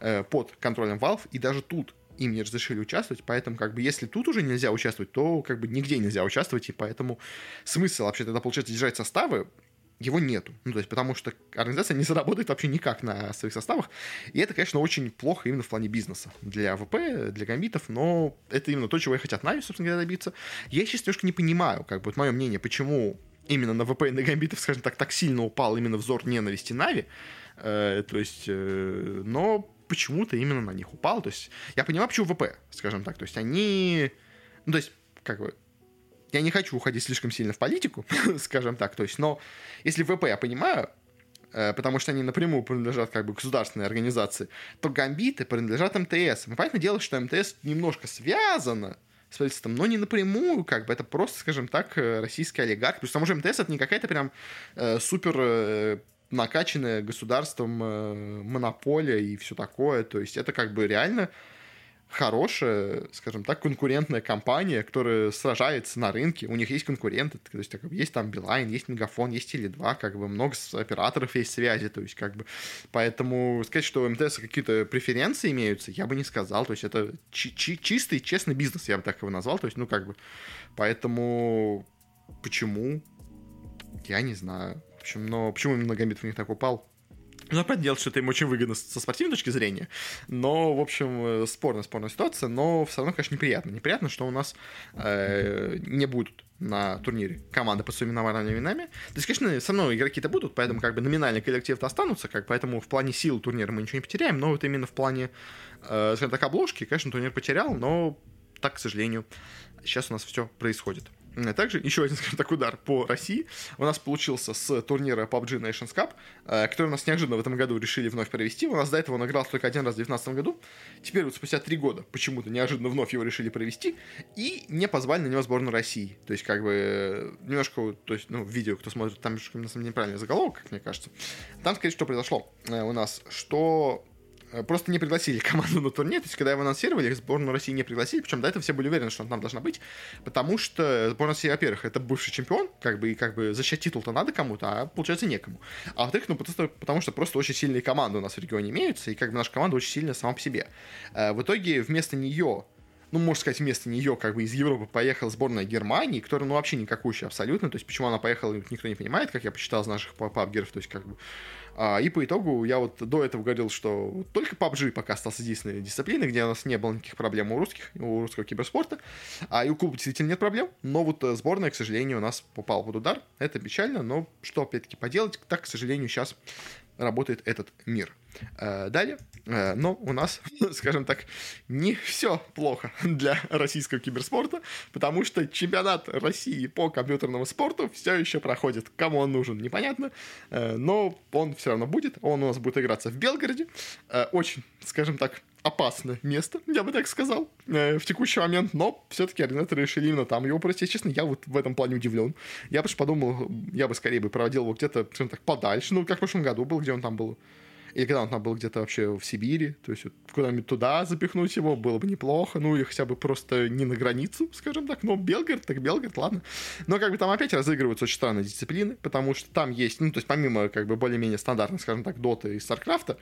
э, под контролем Valve, и даже тут им не разрешили участвовать, поэтому как бы если тут уже нельзя участвовать, то как бы нигде нельзя участвовать, и поэтому смысл вообще тогда получается держать составы его нету. Ну, то есть, потому что организация не заработает вообще никак на своих составах. И это, конечно, очень плохо именно в плане бизнеса. Для ВП, для гамбитов, но это именно то, чего и хотят Нави, собственно говоря, добиться. Я сейчас немножко не понимаю, как бы, вот мое мнение, почему именно на ВП и на гамбитов, скажем так, так сильно упал именно взор ненависти Нави. Э, то есть, э, но почему-то именно на них упал. То есть я понимаю, почему ВП, скажем так. То есть они... Ну, то есть, как бы, я не хочу уходить слишком сильно в политику, скажем так, то есть, но если ВП я понимаю, э, потому что они напрямую принадлежат как бы государственной организации, то гамбиты принадлежат МТС. И понятное дело, что МТС немножко связано с правительством, но не напрямую, как бы это просто, скажем так, э, российский олигарх. Плюс к тому же МТС это не какая-то прям э, супер э, накачанная государством э, монополия и все такое. То есть это как бы реально хорошая, скажем так, конкурентная компания, которая сражается на рынке, у них есть конкуренты, то есть так, есть там Билайн, есть Мегафон, есть Теле2, как бы много операторов есть связи, то есть как бы, поэтому сказать, что у МТС какие-то преференции имеются, я бы не сказал, то есть это чи- чи- чистый, честный бизнес, я бы так его назвал, то есть, ну как бы, поэтому почему? Я не знаю общем, но почему именно Гамбит в них так упал? Ну, понятное дело, что это им очень выгодно со спортивной точки зрения, но, в общем, спорная, спорная ситуация, но все равно, конечно, неприятно. Неприятно, что у нас э, не будут на турнире команды под своими номерными именами. То есть, конечно, все равно игроки-то будут, поэтому как бы номинальный коллектив-то останутся, как, поэтому в плане сил турнира мы ничего не потеряем, но вот именно в плане, э, скажем так, обложки, конечно, турнир потерял, но так, к сожалению, сейчас у нас все происходит. Также еще один, скажем так, удар по России у нас получился с турнира PUBG Nations Cup, э, который у нас неожиданно в этом году решили вновь провести. У нас до этого он игрался только один раз в 2019 году. Теперь вот спустя три года почему-то неожиданно вновь его решили провести и не позвали на него сборную России. То есть, как бы, немножко, то есть, ну, видео, кто смотрит, там немножко, на самом деле, неправильный заголовок, как мне кажется. Там, сказать, что произошло э, у нас, что Э, просто не пригласили команду на турнир. То есть, когда его анонсировали, сборную России не пригласили. Причем до этого все были уверены, что она там должна быть. Потому что сборная России, во-первых, это бывший чемпион, как бы, и как бы защищать титул-то надо кому-то, а получается некому. А во-вторых, ну, просто, потому что просто очень сильные команды у нас в регионе имеются, и как бы наша команда очень сильная сама по себе. Э, в итоге вместо нее ну, можно сказать, вместо нее как бы из Европы поехала сборная Германии, которая, ну, вообще никакущая абсолютно, то есть почему она поехала, никто не понимает, как я посчитал из наших пабгеров, то есть как бы а, и по итогу я вот до этого говорил, что только PUBG пока остался единственной дисциплиной, где у нас не было никаких проблем у русских, у русского киберспорта. А и у клуба действительно нет проблем. Но вот э, сборная, к сожалению, у нас попала под удар. Это печально, но что опять-таки поделать, так, к сожалению, сейчас работает этот мир. Э, далее, э, но у нас, скажем так, не все плохо для российского киберспорта, потому что чемпионат России по компьютерному спорту все еще проходит. Кому он нужен, непонятно, э, но он все равно будет. Он у нас будет играться в Белгороде. Очень, скажем так, опасное место, я бы так сказал, в текущий момент, но все-таки организаторы решили именно там его провести. Честно, я вот в этом плане удивлен. Я бы подумал, я бы скорее бы проводил его где-то, скажем так, подальше, ну, как в прошлом году был, где он там был или когда он там был где-то вообще в Сибири, то есть вот куда-нибудь туда запихнуть его было бы неплохо, ну, или хотя бы просто не на границу, скажем так, но Белгород, так Белгород, ладно. Но как бы там опять разыгрываются очень странные дисциплины, потому что там есть, ну, то есть помимо как бы более-менее стандартных, скажем так, Доты и Старкрафта,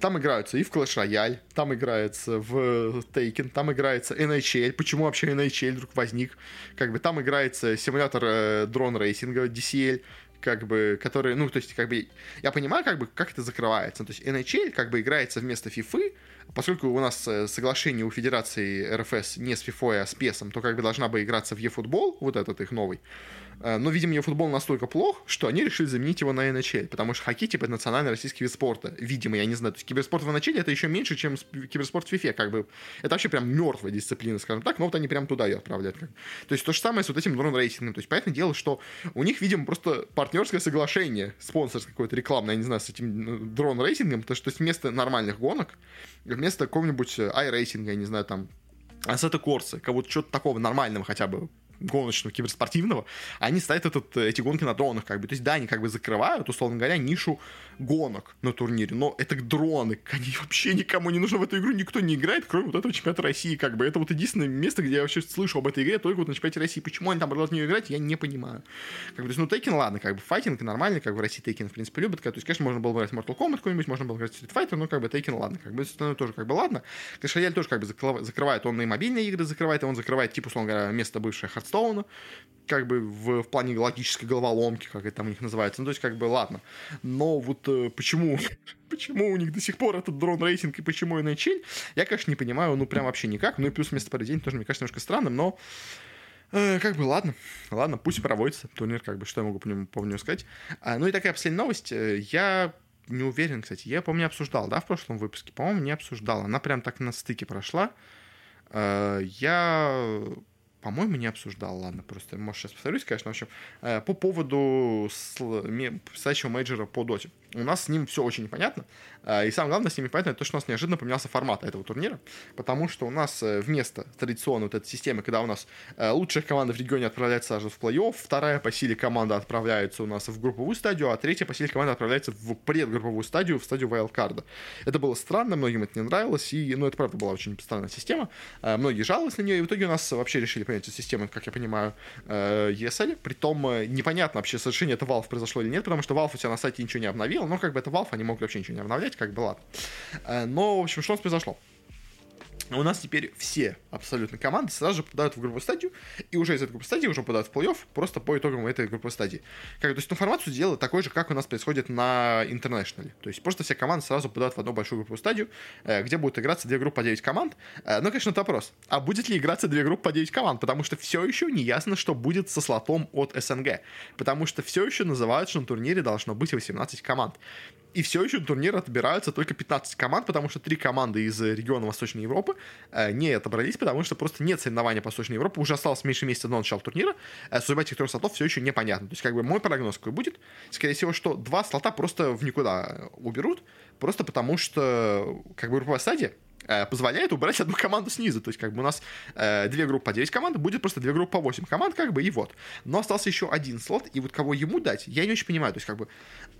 там играются и в Clash Royale, там играется в Taken, там играется NHL, почему вообще NHL вдруг возник, как бы там играется симулятор э, дрон рейсинга DCL, как бы, который, ну, то есть, как бы, я понимаю, как бы, как это закрывается. То есть, NHL, как бы, играется вместо FIFA, поскольку у нас э, соглашение у Федерации РФС не с FIFA, а с PES, то, как бы, должна бы играться в eFootball, вот этот их новый, Э, но, видимо, ее футбол настолько плох, что они решили заменить его на NHL, потому что хоккей, типа, это национальный российский вид спорта. Видимо, я не знаю. То есть киберспорт в NHL это еще меньше, чем киберспорт в FIFA, как бы. Это вообще прям мертвая дисциплина, скажем так, но вот они прям туда ее отправляют. Как. То есть то же самое с вот этим drone racing ом. То есть, понятное дело, что у них, видимо, просто партнерское соглашение, спонсорское какое-то рекламное, я не знаю, с этим ну, drone racing ом, потому что то есть вместо нормальных гонок, вместо какого-нибудь iRacing а, я не знаю, там, Assetto Corsa, кого-то что-то такого нормального хотя бы гоночного, киберспортивного, они ставят этот, эти гонки на дронах, как бы. То есть, да, они как бы закрывают, условно говоря, нишу гонок на турнире, но это дроны, они вообще никому не нужны в эту игру, никто не играет, кроме вот этого чемпионата России, как бы. Это вот единственное место, где я вообще слышу об этой игре, только вот на чемпионате России. Почему они там продолжают в играть, я не понимаю. Как бы, то есть, ну, Tekken, ладно, как бы, файтинг нормальный, как бы, в России Tekken, в принципе, любят, как, то есть, конечно, можно было бы играть Mortal Kombat какой-нибудь, можно было бы играть Street Fighter, но, как бы, Tekken, ладно, как бы, остальное тоже, как бы, ладно. Clash Royale тоже, как бы, закрывает, он и мобильные игры закрывает, и он закрывает, типа, условно говоря, место бывшее Hearthstone а, как бы в, в плане логической головоломки, как это там у них называется. Ну, то есть, как бы, ладно. Но вот э, почему, почему у них до сих пор этот drone racing и почему NHL, я, конечно, не понимаю, ну, прям вообще никак. Ну, и плюс место проведения тоже, мне кажется, немножко странным, но э, как бы, ладно, ладно, пусть проводится турнир, как бы, что я могу по нему, по нему сказать. А, ну, и такая последняя новость. Э, я не уверен, кстати, я, по-моему, не обсуждал, да, в прошлом выпуске? По-моему, не обсуждал. Она прям так на стыке прошла. Э, я по-моему, не обсуждал, ладно, просто, может, сейчас повторюсь, конечно, в общем, э, по поводу следующего мейджора по доте. У нас с ним все очень непонятно, э, и самое главное с ним непонятно то, что у нас неожиданно поменялся формат этого турнира, потому что у нас э, вместо традиционной вот этой системы, когда у нас лучшая команда в регионе отправляется сразу в плей-офф, вторая по силе команда отправляется у нас в групповую стадию, а третья по силе команда отправляется в предгрупповую стадию, в стадию вайлдкарда. Это было странно, многим это не нравилось, и, ну, это правда была очень странная система, многие жаловались на нее, и в итоге у нас вообще решили понятие системы, как я понимаю, э, ESL. Притом э, непонятно вообще совершенно это Valve произошло или нет, потому что Valve у себя на сайте ничего не обновил. Но как бы это Valve, они могут вообще ничего не обновлять, как бы ладно. Э, но, в общем, что у нас произошло? У нас теперь все абсолютно команды сразу же попадают в групповую стадию, и уже из этой групповой стадии уже попадают в плей-офф просто по итогам этой групповой стадии. Как, то есть информацию делают такой же, как у нас происходит на International. То есть просто все команды сразу попадают в одну большую групповую стадию, э, где будут играться две группы по 9 команд. Э, но, конечно, это вопрос. А будет ли играться две группы по 9 команд? Потому что все еще не ясно, что будет со слотом от СНГ. Потому что все еще называют, что на турнире должно быть 18 команд. И все еще турнир отбираются только 15 команд, потому что три команды из региона Восточной Европы не отобрались, потому что просто нет соревнования по Восточной Европе. Уже осталось меньше месяца до начала турнира. Э, судьба этих трех слотов все еще непонятна. То есть, как бы, мой прогноз какой будет? Скорее всего, что два слота просто в никуда уберут, просто потому что, как бы, групповая стадия Э, позволяет убрать одну команду снизу. То есть, как бы у нас э, две группы по 9 команд, будет просто две группы по 8 команд, как бы, и вот. Но остался еще один слот, и вот кого ему дать, я не очень понимаю. То есть, как бы,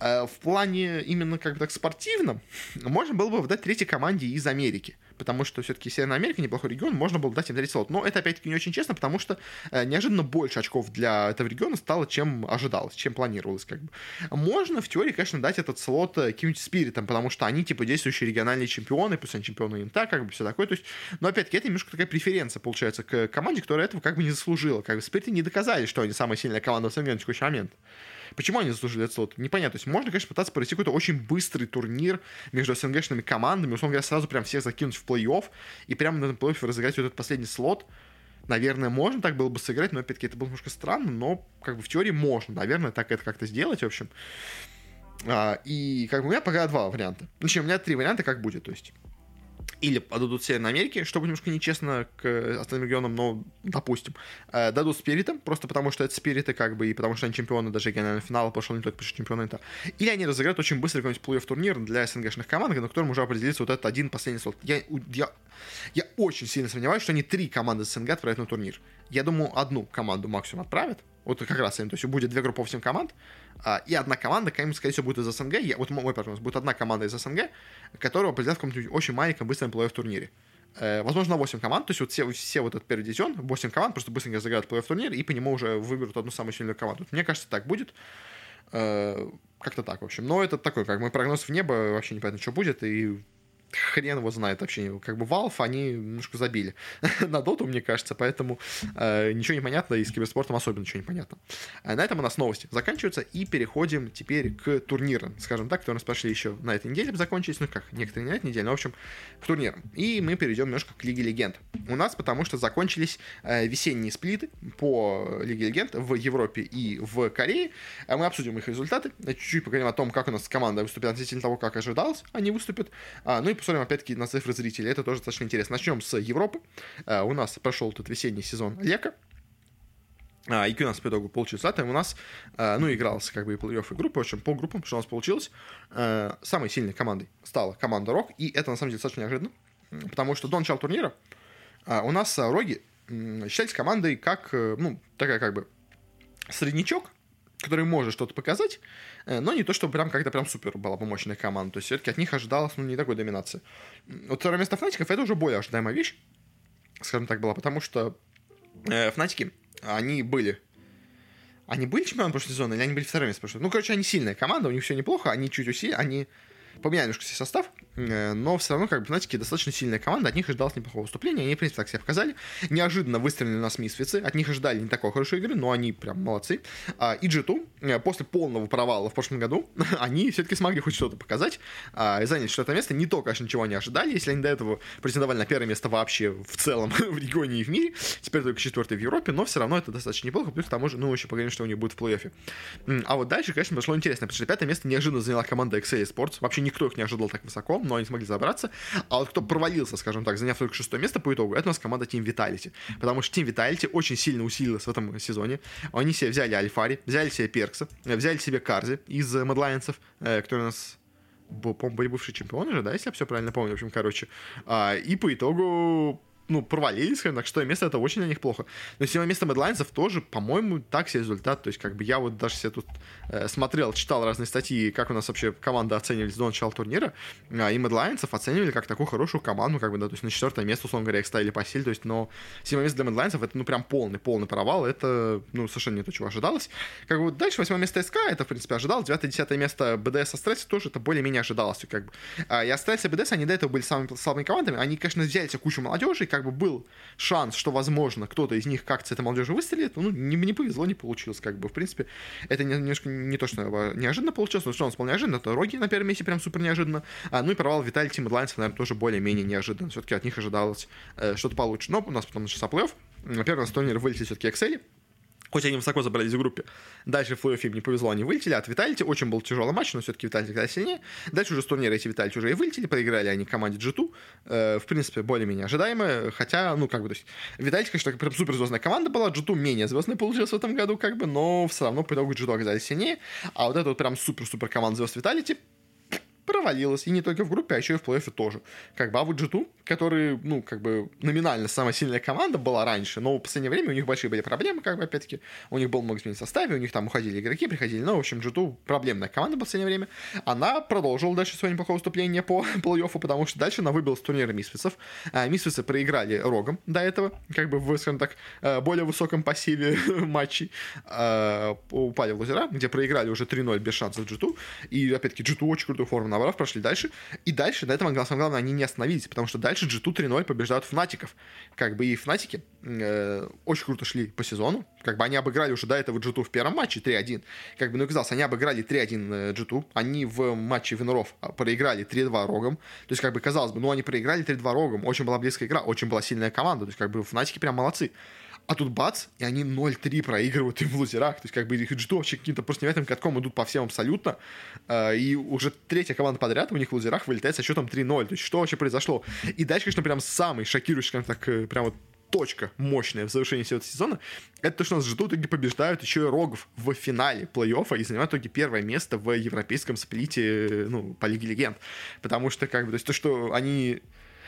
э, в плане именно, как бы так, спортивном, можно было бы дать третьей команде из Америки потому что все-таки Северная Америка неплохой регион, можно было дать им третий слот. Но это, опять-таки, не очень честно, потому что э, неожиданно больше очков для этого региона стало, чем ожидалось, чем планировалось, как бы. Можно, в теории, конечно, дать этот слот э, каким-нибудь спиритам, потому что они, типа, действующие региональные чемпионы, пусть они чемпионы инта, как бы, все такое, то есть, но, опять-таки, это немножко такая преференция, получается, к команде, которая этого как бы не заслужила, как бы, спириты не доказали, что они самая сильная команда в на текущий момент. Почему они заслужили этот слот? Непонятно. То есть можно, конечно, пытаться провести какой-то очень быстрый турнир между СНГшными командами, условно говоря, сразу прям всех закинуть в плей-офф и прямо на этом плей-оффе разыграть вот этот последний слот. Наверное, можно так было бы сыграть, но опять-таки это было немножко странно, но как бы в теории можно, наверное, так это как-то сделать, в общем. А, и как бы у меня пока два варианта. Точнее, у меня три варианта, как будет, то есть или отдадут Северной Америке, чтобы немножко нечестно к остальным регионам, но, допустим, э, дадут Спиритам, просто потому что это Спириты, как бы, и потому что они чемпионы даже регионального финала, пошел не только что чемпионы это. Или они разыграют очень быстро какой-нибудь плей турнир для СНГшных команд, на котором уже определится вот этот один последний слот. Я, я, я очень сильно сомневаюсь, что они три команды СНГ отправят на турнир. Я думаю, одну команду максимум отправят, Вот как раз, то есть будет две группы 8 команд, а, и одна команда, конечно, скорее всего, будет из СНГ. Я, вот мой прогноз, будет одна команда из СНГ, которая победит в каком-нибудь очень маленьком быстром плей-офф турнире. Э, возможно, 8 команд, то есть вот все, все вот этот первый дивизион, 8 команд просто быстренько загадают плей-офф турнир и по нему уже выберут одну самую сильную команду. Мне кажется, так будет. Э, как-то так, в общем. Но это такой, как мой прогноз в небо, вообще непонятно, что будет, и хрен его знает вообще. Как бы Valve, они немножко забили на доту, мне кажется, поэтому э, ничего не понятно, и с киберспортом особенно ничего не понятно. А на этом у нас новости заканчиваются, и переходим теперь к турнирам, скажем так, которые у нас прошли еще на этой неделе, закончились, ну как, некоторые не на этой неделе, но, в общем, к турнирам. И мы перейдем немножко к Лиге Легенд. У нас, потому что закончились э, весенние сплиты по Лиге Легенд в Европе и в Корее. А мы обсудим их результаты, чуть-чуть поговорим о том, как у нас команда выступит относительно того, как ожидалось, они выступят, а, ну и посмотрим, опять-таки, на цифры зрителей. Это тоже достаточно интересно. Начнем с Европы. А, у нас прошел тут весенний сезон Лека. И у нас по итогу получился. Это у нас, а, ну, игрался как бы и плей-офф, и группы. В общем, по группам, что у нас получилось. А, самой сильной командой стала команда Рок. И это, на самом деле, достаточно неожиданно. Потому что до начала турнира у нас Роги считались командой как, э, ну, такая как бы среднячок, который может что-то показать, э, но не то, чтобы прям как-то прям супер была бы мощная команда. То есть все-таки от них ожидалось, ну, не такой доминации. Вот второе место Фнатиков это уже более ожидаемая вещь, скажем так, была, потому что э, Фнатики, они были они были чемпионом прошлого сезона, или они были вторыми прошлого? Ну, короче, они сильная команда, у них все неплохо, они чуть усилили, они поменяли немножко состав, э, но все равно, как бы, знаете, достаточно сильная команда, от них ожидалось неплохого выступления, они, в принципе, так себя показали. Неожиданно выстрелили нас Мисфицы, от них ожидали не такой хорошей игры, но они прям молодцы. А, и G2, э, после полного провала в прошлом году, они все-таки смогли хоть что-то показать, а, и заняли четвертое место. Не то, конечно, ничего они ожидали, если они до этого претендовали на первое место вообще в целом в регионе и в мире, теперь только четвертый в Европе, но все равно это достаточно неплохо, плюс к тому же, ну, еще поговорим, что у них будет в плей-оффе. А вот дальше, конечно, пошло интересно, потому что пятое место неожиданно заняла команда Excel Sports, вообще никто их не ожидал так высоко, но они смогли забраться. А вот кто провалился, скажем так, заняв только шестое место по итогу, это у нас команда Team Vitality. Потому что Team Vitality очень сильно усилилась в этом сезоне. Они себе взяли Альфари, взяли себе Перкса, взяли себе Карзи из Медлайнсов, э, который у нас по-моему, были бывшие чемпионы же, да, если я все правильно помню, в общем, короче. А, и по итогу ну, провалились, скажем так, шестое место, это очень на них плохо. Но седьмое место Медлайнсов тоже, по-моему, так себе результат. То есть, как бы я вот даже себе тут э, смотрел, читал разные статьи, как у нас вообще команда оценивались до начала турнира, э, и Медлайнсов оценивали как такую хорошую команду, как бы, да, то есть на четвертое место, условно говоря, их ставили по силе, то есть, но седьмое место для Медлайнсов это, ну, прям полный, полный провал, это, ну, совершенно не то, чего ожидалось. Как бы дальше восьмое место СК, это, в принципе, ожидалось, девятое, десятое место БДС Астресс тоже это более-менее ожидалось, как бы. А, и Астресс и БДС, они до этого были самыми слабыми командами, они, конечно, взяли себе кучу молодежи, как бы был шанс, что, возможно, кто-то из них как-то с этой молодежи выстрелит, ну, не, не повезло, не получилось, как бы, в принципе, это немножко не то, что неожиданно получилось, но что он был неожиданно, то Роги на первом месте прям супер неожиданно, а, ну и провал Виталий Тим Эдлайнсов, наверное, тоже более-менее неожиданно, все-таки от них ожидалось э, что-то получше, но у нас потом начался плей-офф, раз турнир вылетели все-таки Excel, Хоть они высоко забрались в группе. Дальше в плей не повезло, они вылетели. От Виталити очень был тяжелый матч, но все-таки Виталити когда сильнее. Дальше уже с турнира эти Виталити уже и вылетели, проиграли они команде G2. Э, в принципе, более-менее ожидаемо. Хотя, ну, как бы, то есть, Виталити, конечно, прям супер звездная команда была. G2 менее звездная получилась в этом году, как бы, но все равно по итогу G2 оказались сильнее. А вот это вот прям супер-супер команда звезд Виталити провалилась. И не только в группе, а еще и в плей-оффе тоже. Как бы, а вот G2, который, ну, как бы, номинально самая сильная команда была раньше, но в последнее время у них большие были проблемы, как бы, опять-таки. У них был много сменить в составе, у них там уходили игроки, приходили, но, в общем, G2 проблемная команда в последнее время. Она продолжила дальше свое неплохое выступление по плей-оффу, потому что дальше она выбила с турнира Мисфицев. А, Мисфицы проиграли Рогом до этого, как бы, в, скажем так, э, более высоком пассиве матчей. А, упали в лузера, где проиграли уже 3-0 без шансов G2. И, опять-таки, G2 очень крутую форму набрав, прошли дальше. И дальше, на этом, самое главное, они не остановились, потому что дальше G2 3-0 побеждают Фнатиков. Как бы и Фнатики э, очень круто шли по сезону. Как бы они обыграли уже до этого G2 в первом матче 3-1. Как бы, ну, казалось, они обыграли 3-1 G2. Они в матче Виноров проиграли 3-2 Рогом. То есть, как бы, казалось бы, ну, они проиграли 3-2 Рогом. Очень была близкая игра, очень была сильная команда. То есть, как бы, Фнатики прям молодцы. А тут бац, и они 0-3 проигрывают им в лузерах. То есть, как бы их вообще каким-то просто невероятным катком идут по всем абсолютно. А, и уже третья команда подряд у них в лузерах вылетает со счетом 3-0. То есть, что вообще произошло? И дальше, конечно, прям самый шокирующий, скажем так, э, прям вот точка мощная в завершении всего этого сезона, это то, что нас ждут и побеждают еще и Рогов в финале плей-оффа и занимают в итоге первое место в европейском сплите, ну, по Лиге Легенд. Потому что, как бы, то есть то, что они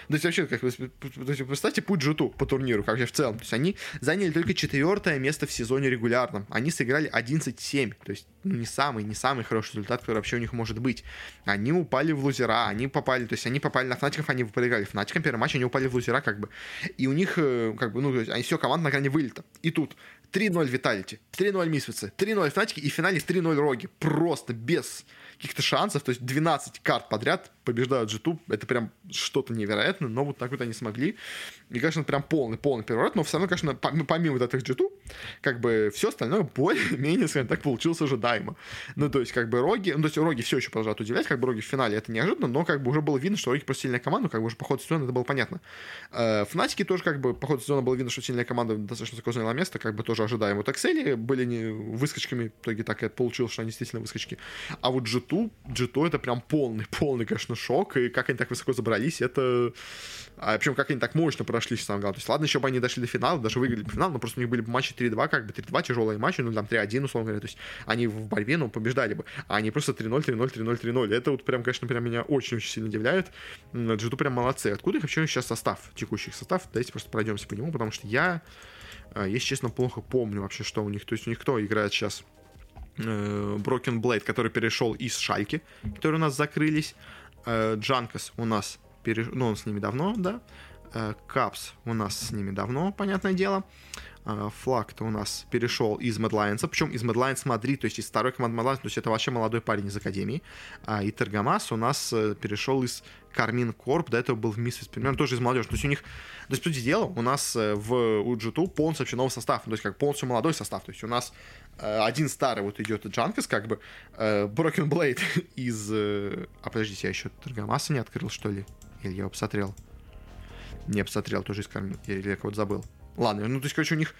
То есть вообще, как вы, представьте путь Джуту по турниру, как вообще в целом. То есть они заняли только четвертое место в сезоне регулярном. Они сыграли 11-7. То есть ну, не самый, не самый хороший результат, который вообще у них может быть. Они упали в лузера, они попали, то есть они попали на Фнатиков, они проиграли Фнатиком первый матч, они упали в лузера, как бы. И у них, э, как бы, ну, они все, команда на грани вылета. И тут 3-0 Виталити, 3-0 Мисвицы, 3-0 Фнатики и в финале 3-0 Роги. Просто без каких-то шансов, то есть 12 карт подряд побеждают G2, это прям что-то невероятное, но вот так вот они смогли. И, конечно, прям полный, полный переворот, но все равно, конечно, помимо вот этих G2, как бы все остальное более-менее, скажем так, получилось ожидаемо. Ну, то есть, как бы Роги, ну, то есть Роги все еще продолжают удивлять, как бы Роги в финале это неожиданно, но как бы уже было видно, что Роги просто сильная команда, как бы уже по ходу сезона это было понятно. Э, Фнатики тоже как бы по ходу сезона было видно, что сильная команда достаточно высоко заняла место, как бы тоже ожидаемо. Вот Excel были не выскочками, в итоге так и получилось, что они действительно выскочки. А вот G2, G2 это прям полный, полный, конечно, шок, и как они так высоко забрались, это... А, причем как они так мощно прошли, в самом. То есть, ладно, еще бы они дошли до финала, даже выиграли финал, но просто у них были бы матчи 3-2, как бы 3-2, тяжелые матчи, ну, там 3-1, условно говоря, то есть они в борьбе, ну, побеждали бы, а они просто 3-0, 3-0, 3-0, 3-0. Это вот прям, конечно, прям меня очень-очень сильно удивляет. G2 прям молодцы. Откуда их вообще сейчас состав, текущий состав? Давайте просто пройдемся по нему, потому что я, а, если честно, плохо помню вообще, что у них. То есть у них кто играет сейчас? Э, Broken Blade, который перешел из Шальки, которые у нас закрылись. Э, Jankos у нас перешел, ну, он с ними давно, да. Э, Caps у нас с ними давно, понятное дело. Flakked у нас перешел из MAD Lions а, причем из MAD Lions Madrid, то есть из второй команды MAD Lions, то есть это вообще молодой парень из Академии. И Тергамас у нас перешел из Кармин Корп, до этого был в Миссис примерно тоже из молодежи. То есть у них, то есть, по сути дела, у нас в UG2 полностью вообще новый состав, то есть как полностью молодой состав. То есть у нас Э, один старый вот идет Джанкас, как бы, э, Broken Blade из... Э, а подождите, я еще Таргамаса не открыл, что ли? Или я его посмотрел? Не посмотрел, тоже Кармин. Или я кого-то забыл. Ладно, ну, то есть, короче, у них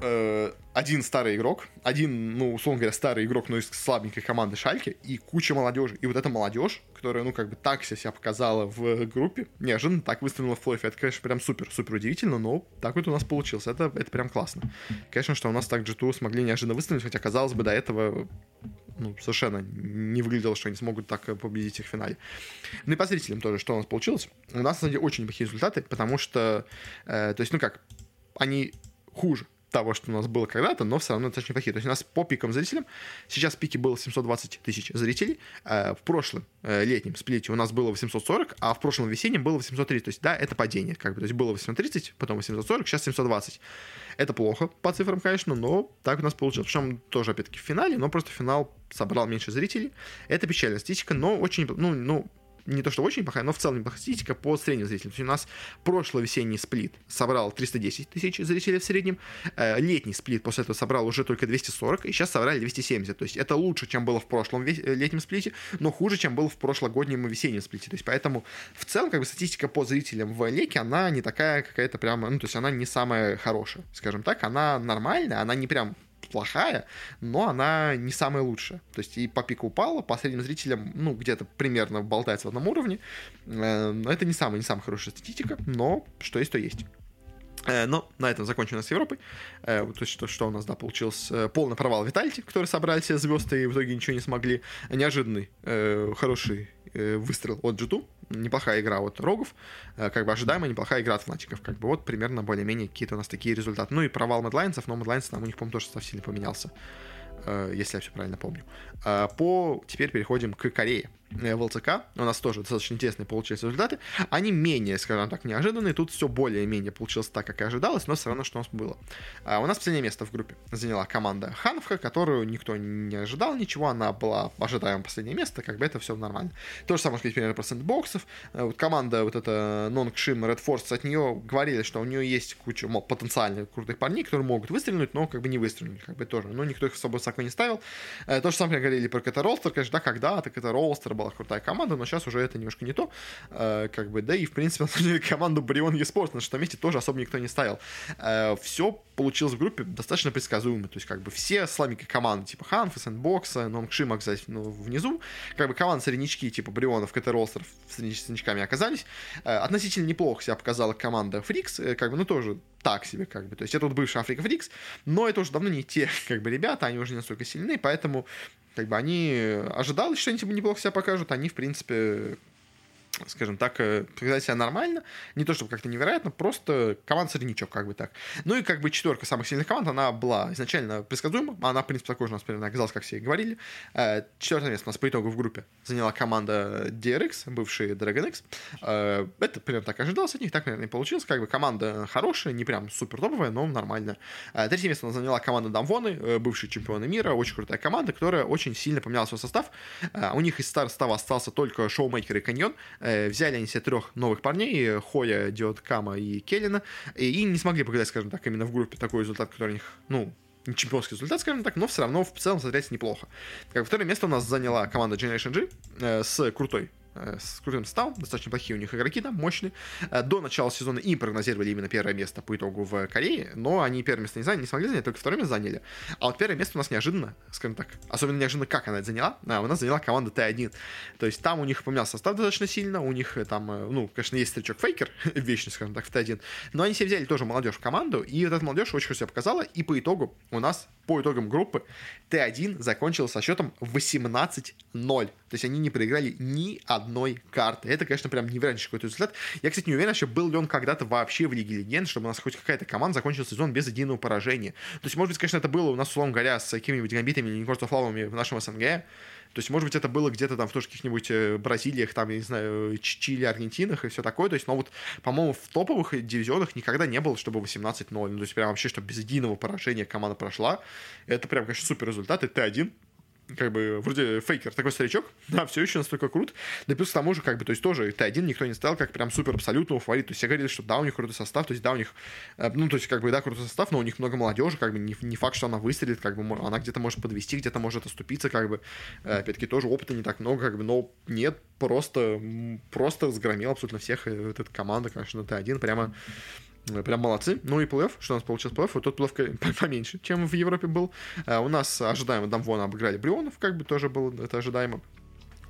э, один старый игрок, один, ну, условно говоря, старый игрок, но из слабенькой команды Шальки, и куча молодежи. И вот эта молодежь, которая, ну, как бы так себя показала в группе, неожиданно так выстрелила в плей Это, конечно, прям супер, супер удивительно, но так вот у нас получилось. Это, это прям классно. Конечно, что у нас так G2 смогли неожиданно выстрелить, хотя, казалось бы, до этого ну, совершенно не выглядело, что они смогут так победить их в финале. Ну и по зрителям тоже, что у нас получилось. У нас, на самом деле, очень неплохие результаты, потому что, э, то есть, ну как, они хуже того, что у нас было когда-то, но все равно достаточно неплохие. То есть у нас по пикам зрителям сейчас пики было 720 тысяч зрителей. Э, в прошлом э, летнем сплите у нас было 840, а в прошлом весеннем было 830. То есть, да, это падение. Как бы. То есть было 830, потом 840, сейчас 720. Это плохо по цифрам, конечно, но так у нас получилось. Причем тоже, опять-таки, в финале, но просто финал собрал меньше зрителей. Это печальная статистика, но очень, ну, ну, не то что очень плохая, но в целом неплохая статистика по средним зрителям. То есть у нас прошлый весенний сплит собрал 310 тысяч зрителей в среднем, э, летний сплит после этого собрал уже только 240, и сейчас собрали 270. То есть это лучше, чем было в прошлом э, летнем сплите, но хуже, чем было в прошлогоднем и весеннем сплите. То есть поэтому в целом как бы статистика по зрителям в леке, она не такая какая-то прямо, ну то есть она не самая хорошая, скажем так, она нормальная, она не прям плохая, но она не самая лучшая. То есть и по пику упала, по средним зрителям, ну, где-то примерно болтается в одном уровне. Э, это не самая, не самая хорошая статистика, но что есть, то есть. Э, но на этом закончено с Европой. Э, то есть, что, у нас, да, получился полный провал Vitality, который собрали все звезды и в итоге ничего не смогли. Неожиданный, хороший выстрел от G2 неплохая игра от Rogue ов, э, как бы ожидаемая неплохая игра от Fnatic ов. Как бы вот примерно более-менее какие-то у нас такие результаты. Ну и провал MAD Lions ов, но MAD Lions там у них, по-моему, тоже состав сильно поменялся, э, если я все правильно помню. Э, по... Теперь переходим к Корее. Э, в ЛЦК. У нас тоже достаточно интересные получились результаты. Они менее, скажем так, неожиданные. Тут все более-менее получилось так, как и ожидалось, но все равно, что у нас было. А у нас последнее место в группе заняла команда Хановка, которую никто не ожидал ничего. Она была ожидаем последнее место, как бы это все нормально. То же самое, сказать, примерно про сэндбоксов. Э, вот команда вот эта Нонг-Шим Red Force, от нее говорили, что у нее есть куча потенциальных крутых парней, которые могут выстрелить, но как бы не выстрелили, как бы тоже. Но никто их особо высоко не ставил. Э, то же самое говорили про KT Rolster, конечно, да, когда-то KT Rolster была крутая команда, но сейчас уже это немножко не то, э, как бы, да и, в принципе, команду Brion Esports на шестом месте тоже особо никто не ставил. Э, все получилось в группе достаточно предсказуемо, то есть, как бы, все слабенькие команды, типа Hanwha, Sandbox а, Nongshim а, кстати, ну, внизу, как бы, команды среднячки, типа Brion ов, KT Rolster ов, среднячками оказались. Э, относительно неплохо себя показала команда Freecs, э, как бы, ну, тоже так себе, как бы. То есть это вот бывший Afreeca Freecs, но это уже давно не те, как бы, ребята, они уже не настолько сильны, поэтому как бы они ожидали, что они типа, неплохо себя покажут, они, в принципе, скажем так, показать себя нормально. Не то чтобы как-то невероятно, просто команда среднячок, как бы так. Ну и как бы четверка самых сильных команд, она была изначально предсказуема. Она, в принципе, такой же у нас примерно оказалась, как все и говорили. Э, Четвертое место у нас по итогу в группе заняла команда DRX, бывший Dragon X. Э, это примерно так ожидалось от них, так, наверное, и получилось. Как бы команда хорошая, не прям супер топовая, но нормальная. Э, третье место у нас заняла команда Дамвоны, бывшие чемпионы мира, очень крутая команда, которая очень сильно поменяла свой состав. У них из старого состава остался только Шоумейкер и Каньон. Э, взяли они себе трех новых парней, Хоя, Диод Кама и Келлина, и не смогли показать, скажем так, именно в группе такой результат, который у них, ну, не чемпионский результат, скажем так, но все равно в целом смотреться неплохо. Как второе место у нас заняла команда Generation G э, с крутой Э, с крутым составом, достаточно плохие у них игроки там, мощные. Э, до начала сезона им прогнозировали именно первое место по итогу в Корее, но они первое место не, заняли, не смогли занять, только второе место заняли. А вот первое место у нас неожиданно, скажем так, особенно неожиданно, как она это заняла, а, у нас заняла команда Т1. То есть там у них поменялся состав достаточно сильно, у них э, там, ну, конечно, есть старичок Фейкер, вечный, скажем так, в Т1, но они себе взяли тоже молодежь в команду, и вот эта молодежь очень хорошо себя показала, и по итогу у нас, по итогам группы, Т1 закончил со счетом 18-0. То есть они не проиграли ни одной карты. Это, конечно, прям невероятный какой-то результат. Я, кстати, не уверен, вообще был ли он когда-то вообще в Лиге Легенд, чтобы у нас хоть какая-то команда закончила сезон без единого поражения. То есть, может быть, конечно, это было у нас, условно говоря, с какими-нибудь гамбитами или флавами в нашем СНГ. То есть, может быть, это было где-то там в тоже каких-нибудь э, Бразилиях, там, я не знаю, Чили, Аргентинах и все такое. То есть, но вот, по-моему, в топовых дивизионах никогда не было, чтобы 18-0. Ну, то есть, прям вообще, чтобы без единого поражения команда прошла. Это прям, конечно, супер результат. И Т1 как бы, вроде фейкер, такой старичок, да, все еще настолько крут. Да плюс к тому же, как бы, то есть тоже Т1 никто не ставил как прям супер абсолютного фаворит. То есть все говорили, что да, у них крутой состав, то есть да, у них, э, ну, то есть как бы, да, крутой состав, но у них много молодежи, как бы не, не факт, что она выстрелит, как бы она где-то может подвести, где-то может оступиться, как бы, э, опять-таки тоже опыта не так много, как бы, но нет, просто, просто разгромил абсолютно всех, э, эта команда, конечно, Т1 прямо Э, прям молодцы. Ну и плей что у нас получился плей вот тот плей поменьше, чем в Европе был. А у нас ожидаемо DAMWON а обыграли Brion ов, как бы тоже было это ожидаемо.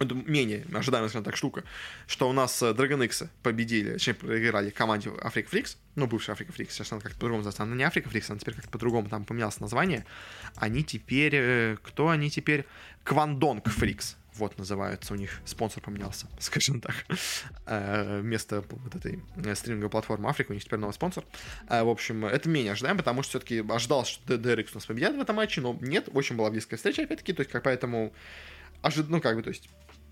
Менее ожидаемая, скажем так, штука, что у нас э, Dragon X победили, точнее, проиграли команде Afreeca Freecs, ну, бывшая Afreeca Freecs, сейчас она как-то по-другому называется, она не Afreeca Freecs, она теперь как-то по-другому там поменялось название. Они теперь, кто они теперь? Kwangdong Freecs, вот называется у них, спонсор поменялся, скажем так. Э, вместо вот этой э, стриминговой платформы Afreeca у них теперь новый спонсор. Э, в общем, это менее ожидаемо, потому что все-таки ожидалось, что DRX у нас победят в этом матче, но нет, очень была близкая встреча, опять-таки, то есть, как поэтому ожид... ну, как бы, то есть,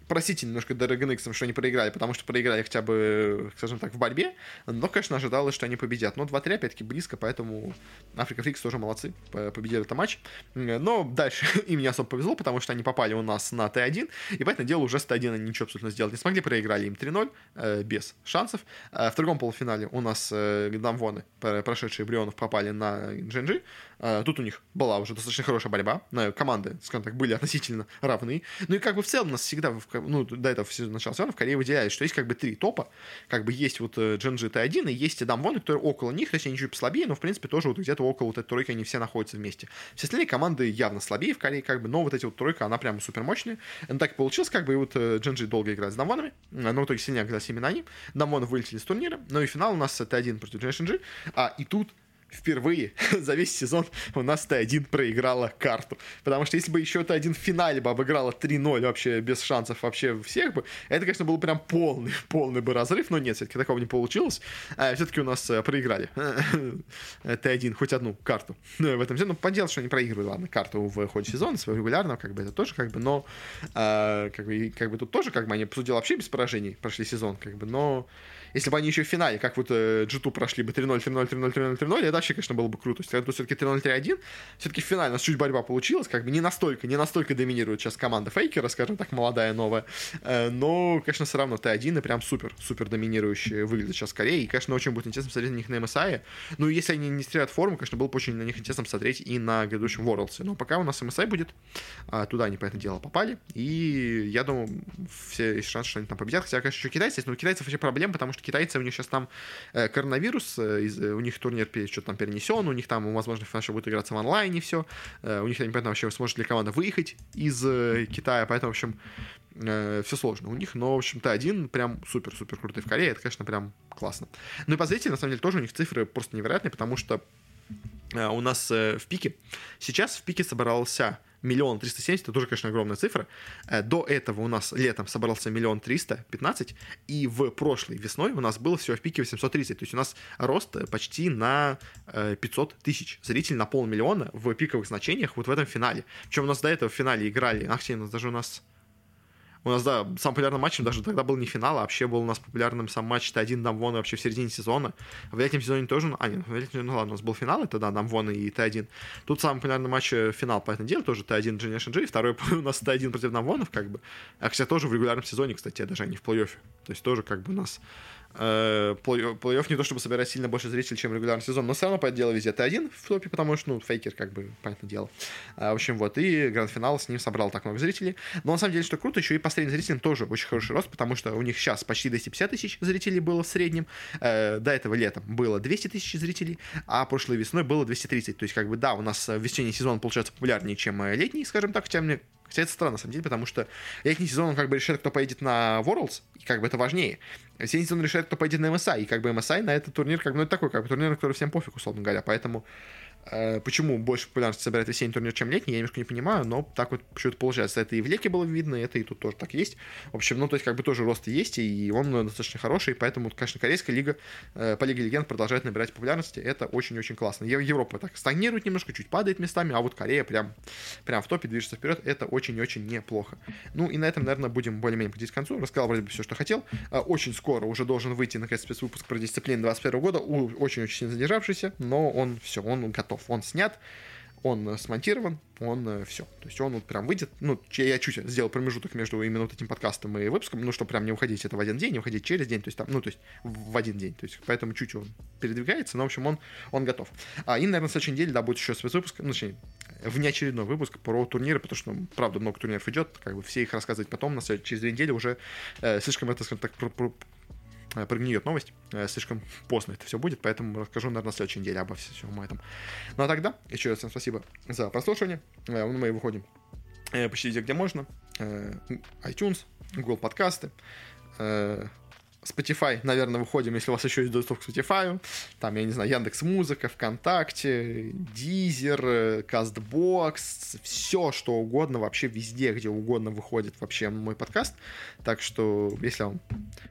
простительно немножко Dragon X, что они проиграли, потому что проиграли хотя бы, скажем так, в борьбе. Но, конечно, ожидалось, что они победят. Но 2-3, опять-таки, близко, поэтому Afreeca Freecs тоже молодцы, победили этот матч. Но дальше им не особо повезло, потому что они попали у нас на T1, и поэтому дело уже с T1 они ничего абсолютно сделать не смогли, проиграли им 3-0, э, без шансов. Э, в другом полуфинале у нас э, Дамвоны, прошедшие Брионов, попали на Джинджи. Э, тут у них была уже достаточно хорошая борьба, команды, скажем так, были относительно равны. Ну и как бы в целом у нас всегда ну, до этого начала сезона в Корее выделяют, что есть как бы три топа, как бы есть вот Джинджи Т1 и есть Дамвоны, которые около них, то есть они чуть послабее, но в принципе тоже вот где-то около вот этой тройки они все находятся вместе. Все остальные команды явно слабее в Корее, как бы, но вот эти вот тройка, она прям супер мощная. Ну так получилось, как бы, и вот Джинджи долго играет с Дамвонами, но в итоге сильнее оказались именно они. Дамвоны вылетели из турнира, ну и финал у нас Т1 против G, а и тут впервые за весь сезон у нас Т1 проиграла карту. Потому что если бы еще Т1 в финале бы обыграла 3-0 вообще без шансов вообще всех бы, это, конечно, был прям полный, полный бы разрыв, но нет, все-таки такого не получилось. А, все-таки у нас э, проиграли Т1 хоть одну карту в этом сезоне. Ну, поделать, что они проигрывали, ладно, карту в ходе сезона, своего регулярного, как бы это тоже, как бы, но а, как, бы, как бы тут тоже, как бы, они, по вообще без поражений прошли сезон, как бы, но если бы они еще в финале, как вот э, G2 прошли бы 3-0, 3-0, 3-0, 3-0, 3-0, это вообще, конечно, было бы круто. То есть, все-таки 3-0, 3-1, все-таки в финале у нас чуть борьба получилась, как бы не настолько, не настолько доминирует сейчас команда Фейкера, скажем так, молодая, новая. Э, но, конечно, все равно Т1 и прям супер, супер доминирующие выглядят сейчас скорее. И, конечно, очень будет интересно смотреть на них на MSI. Ну, если они не стеряют форму, конечно, было бы очень на них интересно посмотреть и на грядущем Worlds. Но пока у нас MSI будет, а, туда они, по этому дело, попали. И я думаю, все есть шанс, что они там победят. Хотя, конечно, еще китайцы есть, но у китайцев вообще проблем, потому что китайцы, у них сейчас там э, коронавирус, э, э, у них турнир что-то там перенесен, у них там, возможно, еще будет играться в онлайне все, у них, я не вообще сможет ли команда выехать из Китая, поэтому, в общем, все сложно у них, но, в общем-то, один прям супер-супер крутый в Корее, это, конечно, прям классно. Ну и по зрителям, на самом деле, тоже у них цифры просто невероятные, потому что у нас в пике, сейчас в пике собрался миллион триста семьдесят, это тоже, конечно, огромная цифра. Э, до этого у нас летом собрался миллион триста пятнадцать, и в прошлой весной у нас было всего в пике 830. То есть у нас рост почти на 500 э, тысяч зрителей на полмиллиона в пиковых значениях вот в этом финале. Причем у нас до этого в финале играли, ах, у нас даже у нас у нас, да, самым популярным матчем даже тогда был не финал, а вообще был у нас популярным сам матч Т1 Дамвон вообще в середине сезона. В летнем сезоне тоже, а, нет, в летнем, ну ладно, у нас был финал, это, да, Дамвон и Т1. Тут самый популярный матч э, финал, по этому делу, тоже Т1 Generation G, второй у нас Т1 против Дамвонов, как бы. А, кстати, тоже в регулярном сезоне, кстати, даже не в плей-оффе. То есть тоже как бы у нас плей-офф не то чтобы собирать сильно больше зрителей, чем регулярный сезон, но все равно, по дело, везде ты один в топе, потому что, ну, фейкер, как бы, понятное дело. А, в общем, вот, и гранд-финал с ним собрал так много зрителей. Но на самом деле, что круто, еще и по средним зрителям тоже очень хороший рост, потому что у них сейчас почти 250 тысяч зрителей было в среднем. Э, до этого летом было 200 тысяч зрителей, а прошлой весной было 230. То есть, как бы, да, у нас весенний сезон получается популярнее, чем летний, скажем так, хотя мне Хотя это странно, на самом деле, потому что летний сезон, он как бы решает, кто поедет на Worlds, и как бы это важнее. Весенний сезон решает, кто поедет на MSI, и как бы MSI на этот турнир, как бы, ну, это такой, как бы, турнир, который всем пофиг, условно говоря, поэтому почему больше популярности собирает весенний турнир, чем летний, я немножко не понимаю, но так вот почему-то получается. Это и в Леке было видно, это и тут тоже так есть. В общем, ну, то есть, как бы тоже рост есть, и он достаточно хороший, поэтому, конечно, Корейская лига э, по Лиге Легенд продолжает набирать популярности, это очень-очень классно. Европа так стагнирует немножко, чуть падает местами, а вот Корея прям, прям в топе движется вперед, это очень-очень неплохо. Ну, и на этом, наверное, будем более-менее подходить к концу. Рассказал вроде бы все, что хотел. Э, очень скоро уже должен выйти, наконец, спецвыпуск про дисциплины 21 года, очень-очень сильно задержавшийся, но он все, он готов, он снят он э, смонтирован, он э, все. То есть он вот прям выйдет, ну, я чуть сделал промежуток между именно вот этим подкастом и выпуском, ну, чтобы прям не уходить это в один день, не уходить через день, то есть там, ну, то есть в один день, то есть поэтому чуть он передвигается, но, в общем, он, он готов. А, и, наверное, в следующей неделе, да, будет еще спецвыпуск, ну, точнее, внеочередной выпуск про турниры, потому что, ну, правда, много турниров идет, как бы все их рассказывать потом, на через две недели уже э, слишком это, скажем так, Э, прогниет новость. Э, слишком поздно это все будет, поэтому расскажу, наверное, на следующей неделе обо всем этом. Ну а тогда, еще раз всем спасибо за прослушивание. Э, мы выходим почти где можно. iTunes, Google подкасты, Spotify, наверное, выходим, если у вас еще есть доступ к Spotify. Там, я не знаю, Яндекс Музыка, ВКонтакте, Дизер, Кастбокс, все, что угодно, вообще везде, где угодно выходит вообще мой подкаст. Так что, если вам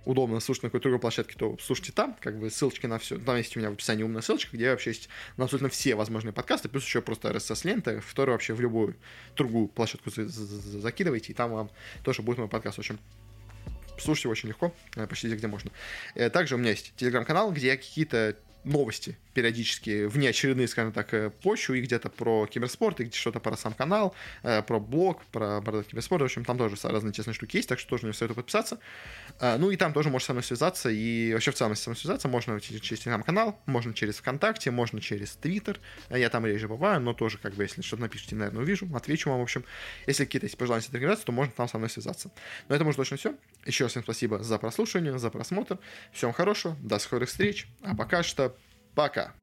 удобно слушать на какой-то другой площадке, то слушайте там, как бы ссылочки на все. Там есть у меня в описании умная ссылочка, где вообще есть на абсолютно все возможные подкасты, плюс еще просто RSS-лента, в которую вообще в любую другую площадку закидывайте, и там вам тоже будет мой подкаст. В общем, слушайте очень легко, э, почти где можно. Э, также у меня есть телеграм-канал, где я какие-то новости периодически внеочередные, скажем так, э, почву, и где-то про киберспорт, и где что-то про сам канал, э, про блог, про Бородат киберспорт. В общем, там тоже разные интересные штуки есть, так что тоже не советую подписаться. Э, ну и там тоже можешь со мной связаться, и вообще в целом со мной связаться можно через телеграм-канал, можно через ВКонтакте, можно через Твиттер. Я там реже бываю, но тоже, как бы, если что-то напишите, наверное, увижу, отвечу вам. В общем, если какие-то есть пожелания с то можно там со мной связаться. Но это, может, точно все. Еще раз всем спасибо за прослушивание, за просмотр. Всем хорошего, до скорых встреч. А пока что Пока.